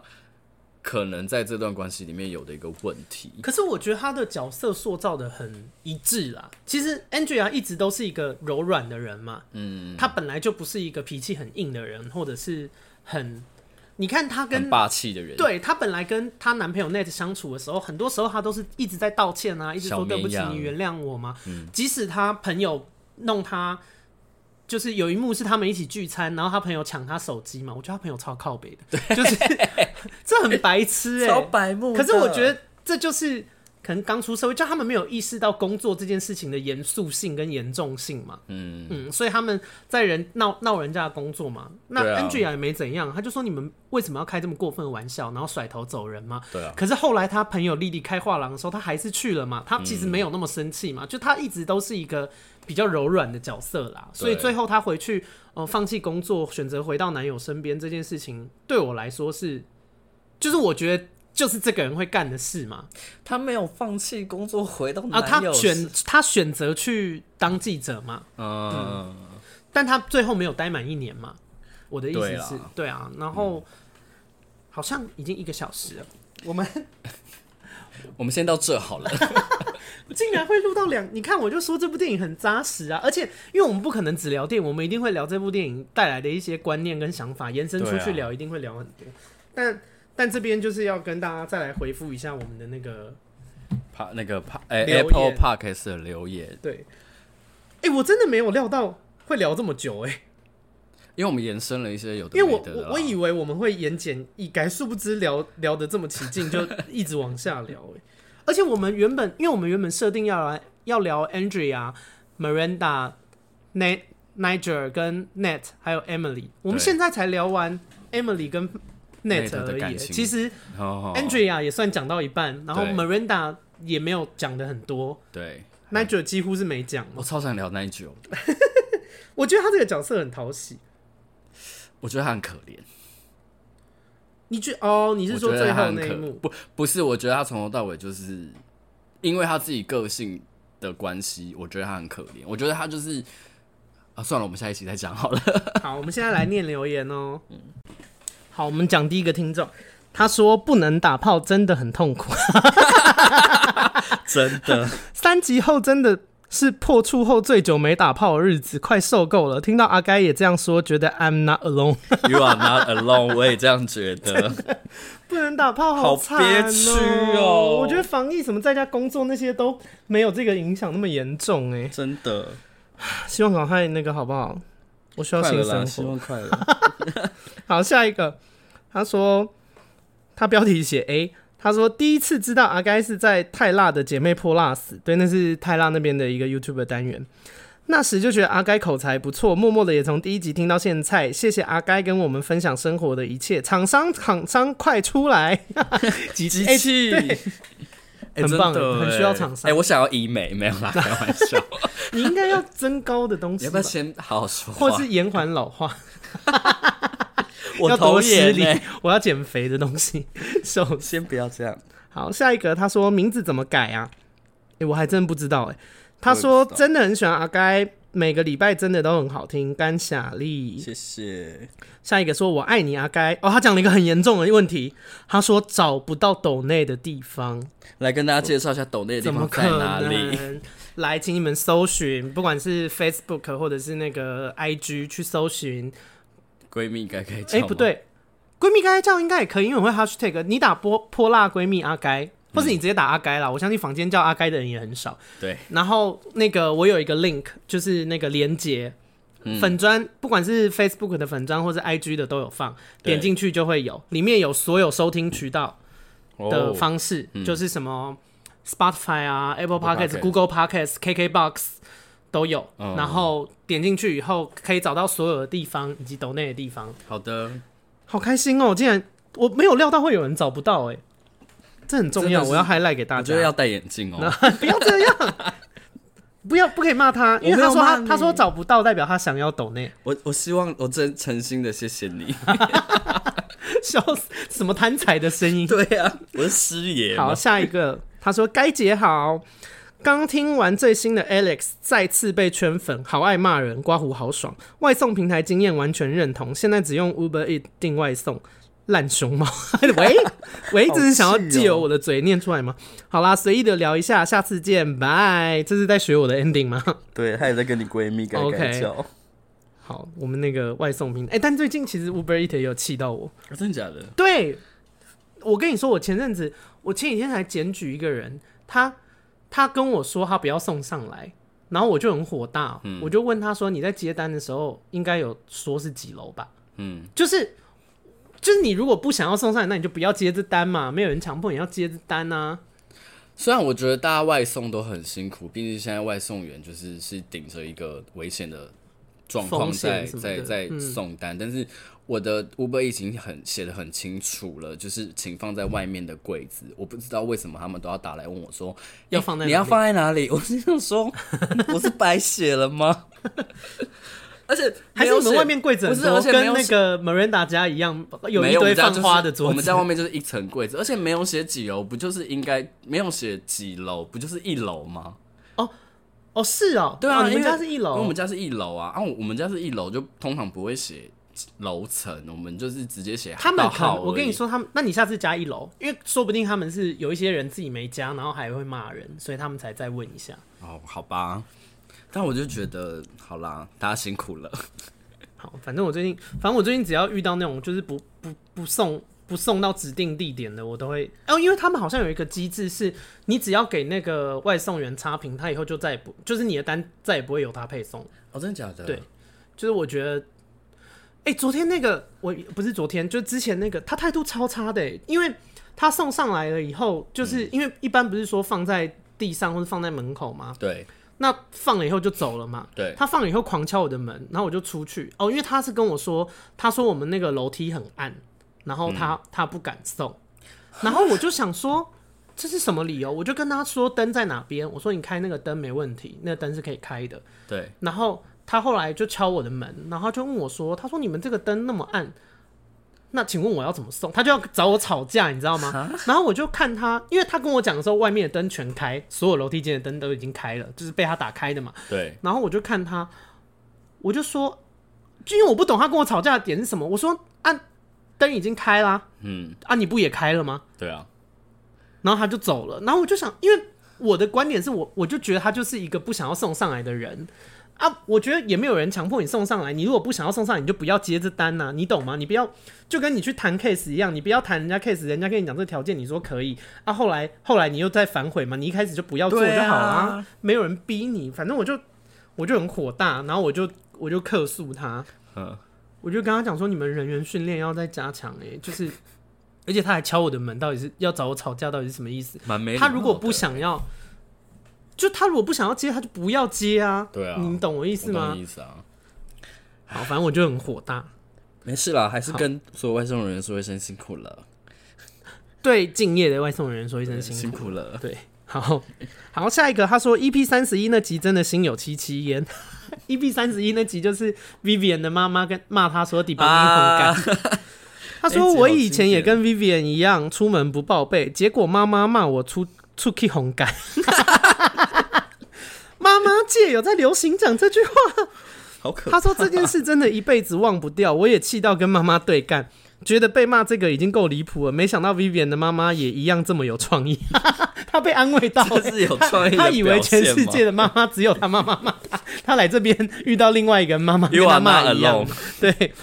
B: 可能在这段关系里面有的一个问题。
A: 可是我觉得他的角色塑造的很一致啦。其实 Andrea 一直都是一个柔软的人嘛，嗯，他本来就不是一个脾气很硬的人，或者是很。你看她跟
B: 霸气的人，
A: 对她本来跟她男朋友 Nate 相处的时候，很多时候她都是一直在道歉啊，一直说对不起，你原谅我吗？嗯、即使她朋友弄她，就是有一幕是他们一起聚餐，然后她朋友抢她手机嘛，我觉得她朋友超靠北的，对就是 <laughs> 这很白痴哎、欸，
B: 超白目。
A: 可是我觉得这就是。可能刚出社会，就他们没有意识到工作这件事情的严肃性跟严重性嘛。嗯嗯，所以他们在人闹闹人家的工作嘛。那 Angela 也没怎样，他就说你们为什么要开这么过分的玩笑，然后甩头走人嘛。对啊。可是后来他朋友丽丽开画廊的时候，他还是去了嘛。他其实没有那么生气嘛，就他一直都是一个比较柔软的角色啦。所以最后他回去，呃，放弃工作，选择回到男友身边这件事情，对我来说是，就是我觉得。就是这个人会干的事嘛？
B: 他没有放弃工作，回到啊，
A: 他选他选择去当记者嘛？嗯，嗯，但他最后没有待满一年嘛？我的意思是，对，啊，然后、嗯、好像已经一个小时了，我们 <laughs>
B: 我们先到这好了。<laughs>
A: 竟然会录到两？你看，我就说这部电影很扎实啊！而且，因为我们不可能只聊电影，我们一定会聊这部电影带来的一些观念跟想法，延伸出去聊，一定会聊很多。啊、但但这边就是要跟大家再来回复一下我们的那个
B: 帕那个帕哎 Apple Podcast 的留言。
A: 对，哎、欸，我真的没有料到会聊这么久哎、欸，
B: 因为我们延伸了一些有的，
A: 因为我我，我以为我们会言简意赅，殊不知聊聊得这么起劲，就一直往下聊哎、欸。<laughs> 而且我们原本，因为我们原本设定要来要聊 Andrea、Miranda、Nigel 跟 Nate 还有 Emily，我们现在才聊完 Emily 跟。Nate 而已，其实 Andrea 也算讲到一半，然后 Miranda 也没有讲的很多，
B: 对
A: ，Nigel 几乎是没讲。
B: 我超想聊 Nigel，<laughs>
A: 我觉得他这个角色很讨喜，
B: 我觉得他很可怜。
A: 你觉哦？你是说最后那一幕？
B: 不，不是，我觉得他从头到尾就是因为他自己个性的关系，我觉得他很可怜。我觉得他就是啊，算了，我们下一期再讲好了。
A: 好，我们现在来念留言哦。<laughs> 嗯。好，我们讲第一个听众，他说不能打炮真的很痛苦，<laughs>
B: 真的。
A: 三级后真的是破处后最久没打炮的日子，快受够了。听到阿该也这样说，觉得 I'm not alone，You
B: are not alone，我也这样觉得。
A: 不能打炮好惨、喔、好憋屈哦。我觉得防疫什么在家工作那些都没有这个影响那么严重哎、欸，
B: 真的。<sighs>
A: 希望赶快那个好不好？我需要新生活，
B: 希望快乐。<laughs>
A: 好，下一个，他说他标题写 A，他说第一次知道阿该是在泰辣的姐妹泼辣死，对，那是泰辣那边的一个 YouTube 单元。那时就觉得阿该口才不错，默默的也从第一集听到现在。谢谢阿该跟我们分享生活的一切。厂商厂商快出来，
B: 机 <laughs> 器，
A: 很棒，很需要厂商。
B: 哎，我想要医美，没有啦，<laughs> 开玩笑。
A: 你应该要增高的东西，
B: 要不要先好好说话，
A: 或是延缓老化？<laughs> <laughs> 我投失礼，我要减肥的东西。
B: 首先不要这样。
A: 好，下一个他说名字怎么改啊？哎、欸，我还真不知道哎、欸。他说真的很喜欢阿该，每个礼拜真的都很好听。甘霞丽，
B: 谢谢。
A: 下一个说我爱你阿该哦，他讲了一个很严重的问题。他说找不到斗内的地方，
B: 来跟大家介绍一下斗内的地方在哪里。
A: 来，请你们搜寻，不管是 Facebook 或者是那个 IG 去搜寻。
B: 闺蜜该可以叫吗？哎、欸，不
A: 对，闺蜜该叫应该也可以，因为我会 hashtag 你打波泼辣闺蜜阿该，或是你直接打阿该啦。嗯、我相信房间叫阿该的人也很少。
B: 对，
A: 然后那个我有一个 link，就是那个连接、嗯、粉专，不管是 Facebook 的粉专或是 IG 的都有放，点进去就会有，里面有所有收听渠道的方式，哦嗯、就是什么 Spotify 啊、Apple Podcasts、Google Podcasts、KKBox。都有，
B: 嗯、
A: 然后点进去以后可以找到所有的地方以及抖内的地方。
B: 好的，
A: 好开心哦！竟然我没有料到会有人找不到哎，这很重要，我要 highlight 给大家。
B: 我觉得要戴眼镜哦，<laughs>
A: 不要这样，不要不可以骂他，因为他说他他说找不到，代表他想要抖内。
B: 我我希望我真诚心的谢谢你，<laughs>
A: 笑死，什么贪财的声音？
B: 对啊，我是师爷。
A: 好，下一个，他说该姐好。刚听完最新的 Alex 再次被圈粉，好爱骂人，刮胡好爽。外送平台经验完全认同，现在只用 Uber Eats 订外送，烂熊猫。喂 <laughs> 喂，这是想要借由我的嘴念出来吗？好啦，随意的聊一下，下次见，拜。这是在学我的 ending 吗？<laughs>
B: 对，他也在跟你闺蜜改改叫。Okay.
A: 好，我们那个外送平台，哎、欸，但最近其实 Uber Eats 也有气到我，
B: 哦，真的假的？
A: 对，我跟你说，我前阵子，我前几天才检举一个人，他。他跟我说他不要送上来，然后我就很火大，嗯、我就问他说：“你在接单的时候应该有说是几楼吧？”嗯，就是就是你如果不想要送上来，那你就不要接这单嘛，没有人强迫你要接这单啊。
B: 虽然我觉得大家外送都很辛苦，毕竟现在外送员就是是顶着一个危险的状况在在在送单，嗯、但是。我的 Uber 已经很写的很清楚了，就是请放在外面的柜子。我不知道为什么他们都要打来问我说
A: 要放在 <laughs>
B: 你要放在哪里？我是想说我是白写了吗？<laughs> 而且
A: 还是我们外面柜子不是，跟那个 Miranda 家一样，有一堆放花的桌子。
B: 我们在外面就是一层柜子，而且没有写几楼，不就是应该没有写几楼，不就是一楼吗？
A: 哦哦是哦，
B: 对啊，
A: 你们家是一楼，
B: 因为我们家是一楼啊，啊，我们家是一楼，就通常不会写。楼层，我们就是直接写
A: 他们好。我跟你说，他们，那你下次加一楼，因为说不定他们是有一些人自己没加，然后还会骂人，所以他们才再问一下。
B: 哦，好吧。但我就觉得，好啦，大家辛苦了。
A: 好，反正我最近，反正我最近只要遇到那种就是不不不送不送到指定地点的，我都会哦，因为他们好像有一个机制，是你只要给那个外送员差评，他以后就再也不就是你的单再也不会有他配送。
B: 哦，真的假的？
A: 对，就是我觉得。哎、欸，昨天那个我不是昨天，就之前那个他态度超差的，因为他送上来了以后，就是因为一般不是说放在地上或者放在门口吗？
B: 对，
A: 那放了以后就走了嘛。
B: 对，
A: 他放了以后狂敲我的门，然后我就出去哦，因为他是跟我说，他说我们那个楼梯很暗，然后他、嗯、他不敢送，然后我就想说这是什么理由？我就跟他说灯在哪边，我说你开那个灯没问题，那个灯是可以开的。
B: 对，
A: 然后。他后来就敲我的门，然后就问我说：“他说你们这个灯那么暗，那请问我要怎么送？”他就要找我吵架，你知道吗？然后我就看他，因为他跟我讲的时候，外面的灯全开，所有楼梯间的灯都已经开了，就是被他打开的嘛。
B: 对。
A: 然后我就看他，我就说，就因为我不懂他跟我吵架的点是什么。我说：“啊，灯已经开啦，嗯，啊，你不也开了吗？”
B: 对啊。
A: 然后他就走了。然后我就想，因为我的观点是我，我就觉得他就是一个不想要送上来的人。啊，我觉得也没有人强迫你送上来。你如果不想要送上来，你就不要接这单呐、啊，你懂吗？你不要就跟你去谈 case 一样，你不要谈人家 case，人家跟你讲这个条件，你说可以啊，后来后来你又在反悔嘛，你一开始就不要做就好了，啊、没有人逼你。反正我就我就很火大，然后我就我就客诉他，嗯，我就跟他讲说，你们人员训练要再加强哎，就是而且他还敲我的门，到底是要找我吵架，到底是什么意思？他如果不想要。就他如果不想要接，他就不要接啊。
B: 对啊，
A: 你懂我意思吗？
B: 我意思啊。
A: 好，反正我就很火大。
B: 没事啦，还是跟所有外送人员说一声辛苦了。
A: 对，敬业的外送人员说一声辛苦
B: 辛苦了。
A: 对，好好，下一个他说 EP 三十一那集真的心有戚戚焉。<laughs> EP 三十一那集就是 Vivian 的妈妈跟骂他说底巴尼很干。<laughs> 他说我以前也跟 Vivian 一样出门不报备，结果妈妈骂我出出去红干。<laughs> 妈妈界有在流行讲这句话，
B: 好可怕。
A: 他说这件事真的一辈子忘不掉，我也气到跟妈妈对干，觉得被骂这个已经够离谱了。没想到 Vivian 的妈妈也一样这么有创意，<laughs> 他被安慰到，<laughs>
B: 是有创意。
A: 他以为全世界的妈妈只有他妈妈骂他，他来这边遇到另外一个妈妈跟他骂一样。对，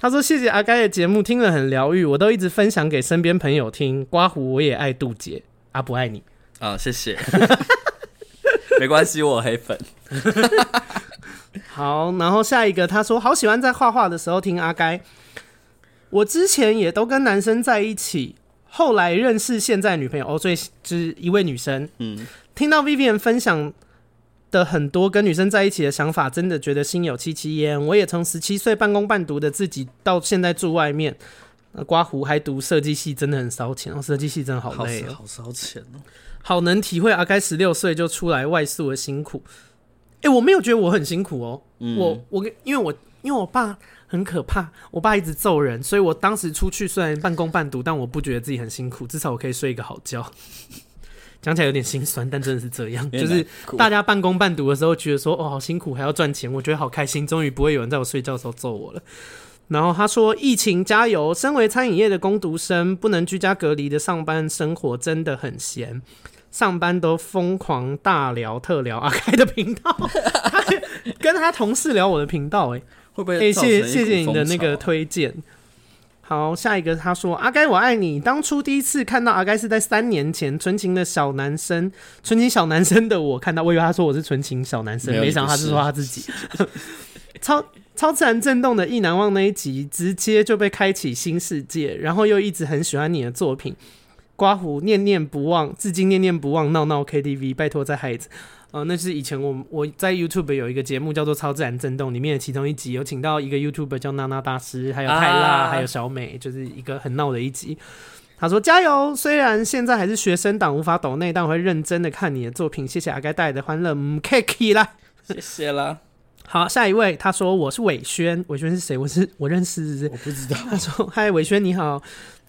A: 他说谢谢阿该的节目，听了很疗愈，我都一直分享给身边朋友听。刮胡我也爱杜姐，阿不爱你
B: 啊，谢谢。<laughs> 没关系，我黑粉。
A: 好，然后下一个，他说好喜欢在画画的时候听阿该。我之前也都跟男生在一起，后来认识现在女朋友哦，所以是一位女生。嗯，听到 Vivian 分享的很多跟女生在一起的想法，真的觉得心有戚戚焉。我也从十七岁半工半读的自己，到现在住外面，刮胡还读设计系，真的很烧钱哦。设计系真的好累，哦
C: 好烧钱哦。
A: 好能体会阿该十六岁就出来外宿的辛苦。哎、欸，我没有觉得我很辛苦哦。嗯、我我因为我因为我爸很可怕，我爸一直揍人，所以我当时出去虽然半工半读，但我不觉得自己很辛苦，至少我可以睡一个好觉。<laughs> 讲起来有点心酸，但真的是这样，就是大家半工半读的时候觉得说哦好辛苦，还要赚钱，我觉得好开心，终于不会有人在我睡觉的时候揍我了。然后他说疫情加油，身为餐饮业的工读生，不能居家隔离的上班生活真的很闲。上班都疯狂大聊特聊阿开的频道，他跟他同事聊我的频道、欸，哎，
C: 会不会？哎，谢谢
A: 谢谢你的那个推荐。好，下一个他说阿该我爱你。当初第一次看到阿该是在三年前，纯情的小男生，纯情小男生的我看到，我以为他说我是纯情小男生，没，没想到他是说他自己。<laughs> 超超自然震动的意难忘那一集，直接就被开启新世界，然后又一直很喜欢你的作品。刮胡念念不忘，至今念念不忘。闹闹 KTV，拜托再嗨一次。呃，那是以前我我在 YouTube 有一个节目叫做《超自然震动》，里面的其中一集有请到一个 YouTuber 叫娜娜大师，还有泰拉，啊、还有小美，就是一个很闹的一集。他说加油，虽然现在还是学生党无法抖内，但我会认真的看你的作品。谢谢阿该带来的欢乐，嗯，Kiki 啦，
C: 谢谢啦。
A: 好，下一位，他说我是伟轩，伟轩是谁？我是 <laughs> 我认识是是，
C: 我不知道。
A: 他说嗨，伟轩你好。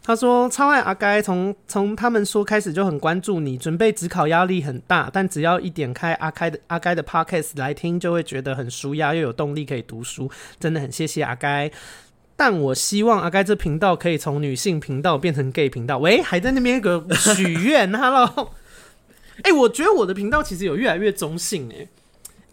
A: 他说超爱阿该，从从他们说开始就很关注你，准备指考压力很大，但只要一点开阿开的阿该的 podcast 来听，就会觉得很舒压，又有动力可以读书，真的很谢谢阿该。但我希望阿该这频道可以从女性频道变成 gay 频道。喂，还在那边个许愿，<laughs> Hello，哎、欸，我觉得我的频道其实有越来越中性、欸，哎。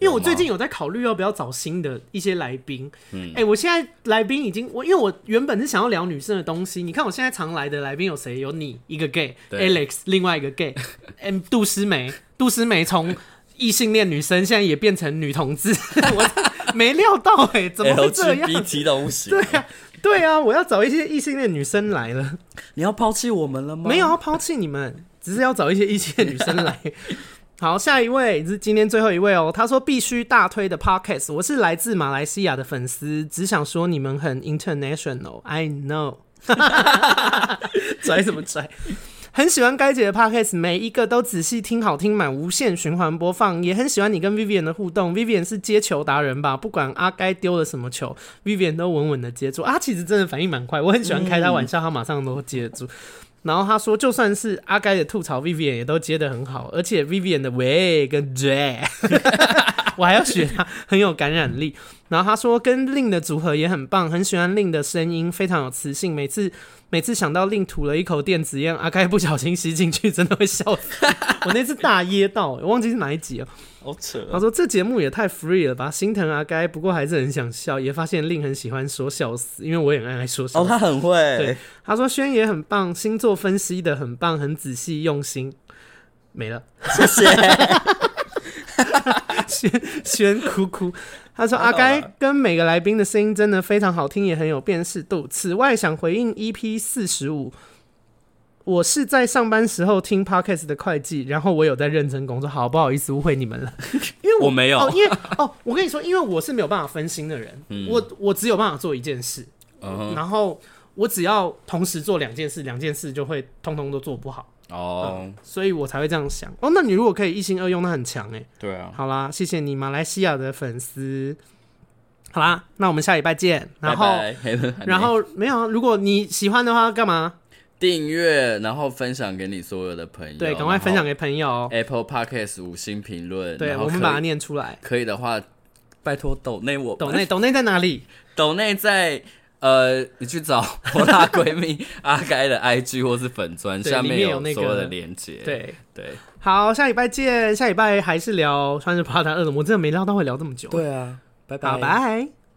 A: 因为我最近有在考虑要不要找新的一些来宾，嗯，哎、欸，我现在来宾已经我因为我原本是想要聊女生的东西，你看我现在常来的来宾有谁？有你一个 gay，Alex 另外一个 gay，M <laughs> 杜思梅，杜思梅从异性恋女生现在也变成女同志，<laughs> 我没料到哎、欸，怎么会这样
C: ？LGBT 都不行，
A: 对啊，对啊，我要找一些异性恋女生来了，
C: 你要抛弃我们了吗？
A: 没有要抛弃你们，只是要找一些异性恋女生来。<laughs> 好，下一位是今天最后一位哦。他说必须大推的 podcast，我是来自马来西亚的粉丝，只想说你们很 international。I know，<laughs> 拽什么拽？很喜欢该姐的 podcast，每一个都仔细听，好听满无限循环播放。也很喜欢你跟 Vivian 的互动，Vivian 是接球达人吧？不管阿该丢了什么球，Vivian 都稳稳的接住。啊，其实真的反应蛮快，我很喜欢开他玩笑，他马上都接住。然后他说，就算是阿该的吐槽，Vivian 也都接得很好，而且 Vivian 的喂跟 J，<laughs> 我还要学他，很有感染力。然后他说，跟 Lin 的组合也很棒，很喜欢 Lin 的声音，非常有磁性。每次每次想到 Lin 吐了一口电子烟，阿该不小心吸进去，真的会笑死。我那次大噎到，我忘记是哪一集了。
C: 好扯！
A: 他说这节目也太 free 了吧，心疼阿该，不过还是很想笑。也发现令很喜欢说笑死，因为我也爱说笑。
C: 哦，他很会。
A: 对，他说轩也很棒，星座分析的很棒，很仔细用心。没了，
C: 谢谢。<laughs>
A: 轩轩哭哭。他说阿该跟每个来宾的声音真的非常好听，也很有辨识度。此外，想回应 EP 四十五。我是在上班时候听 podcast 的会计，然后我有在认真工作。好，不好意思误会你们了，<laughs> 因为我，
C: 我没有。
A: 哦，因为哦，我跟你说，因为我是没有办法分心的人，嗯、我我只有办法做一件事，嗯、然后我只要同时做两件事，两件事就会通通都做不好哦、嗯，所以我才会这样想。哦，那你如果可以一心二用，那很强哎。
C: 对啊。
A: 好啦，谢谢你，马来西亚的粉丝。好啦，那我们下礼拜见。然后，拜拜 <laughs> 然后没有，如果你喜欢的话，干嘛？
B: 订阅，然后分享给你所有的朋友。
A: 对，赶快分享给朋友。
B: Apple Podcast 五星评论。
A: 对，我们把它念出来。
B: 可以的话，拜托抖内我。
A: 抖内 <laughs> 抖内在哪里？
B: 抖内在呃，你去找我大闺蜜阿该的 IG 或是粉专，下面有所有的连接。
A: 对
B: 对。
A: 好，下礼拜见。下礼拜还是聊穿着帕达二的，我真的没料到会聊这么久。
C: 对啊，拜拜
A: 拜拜。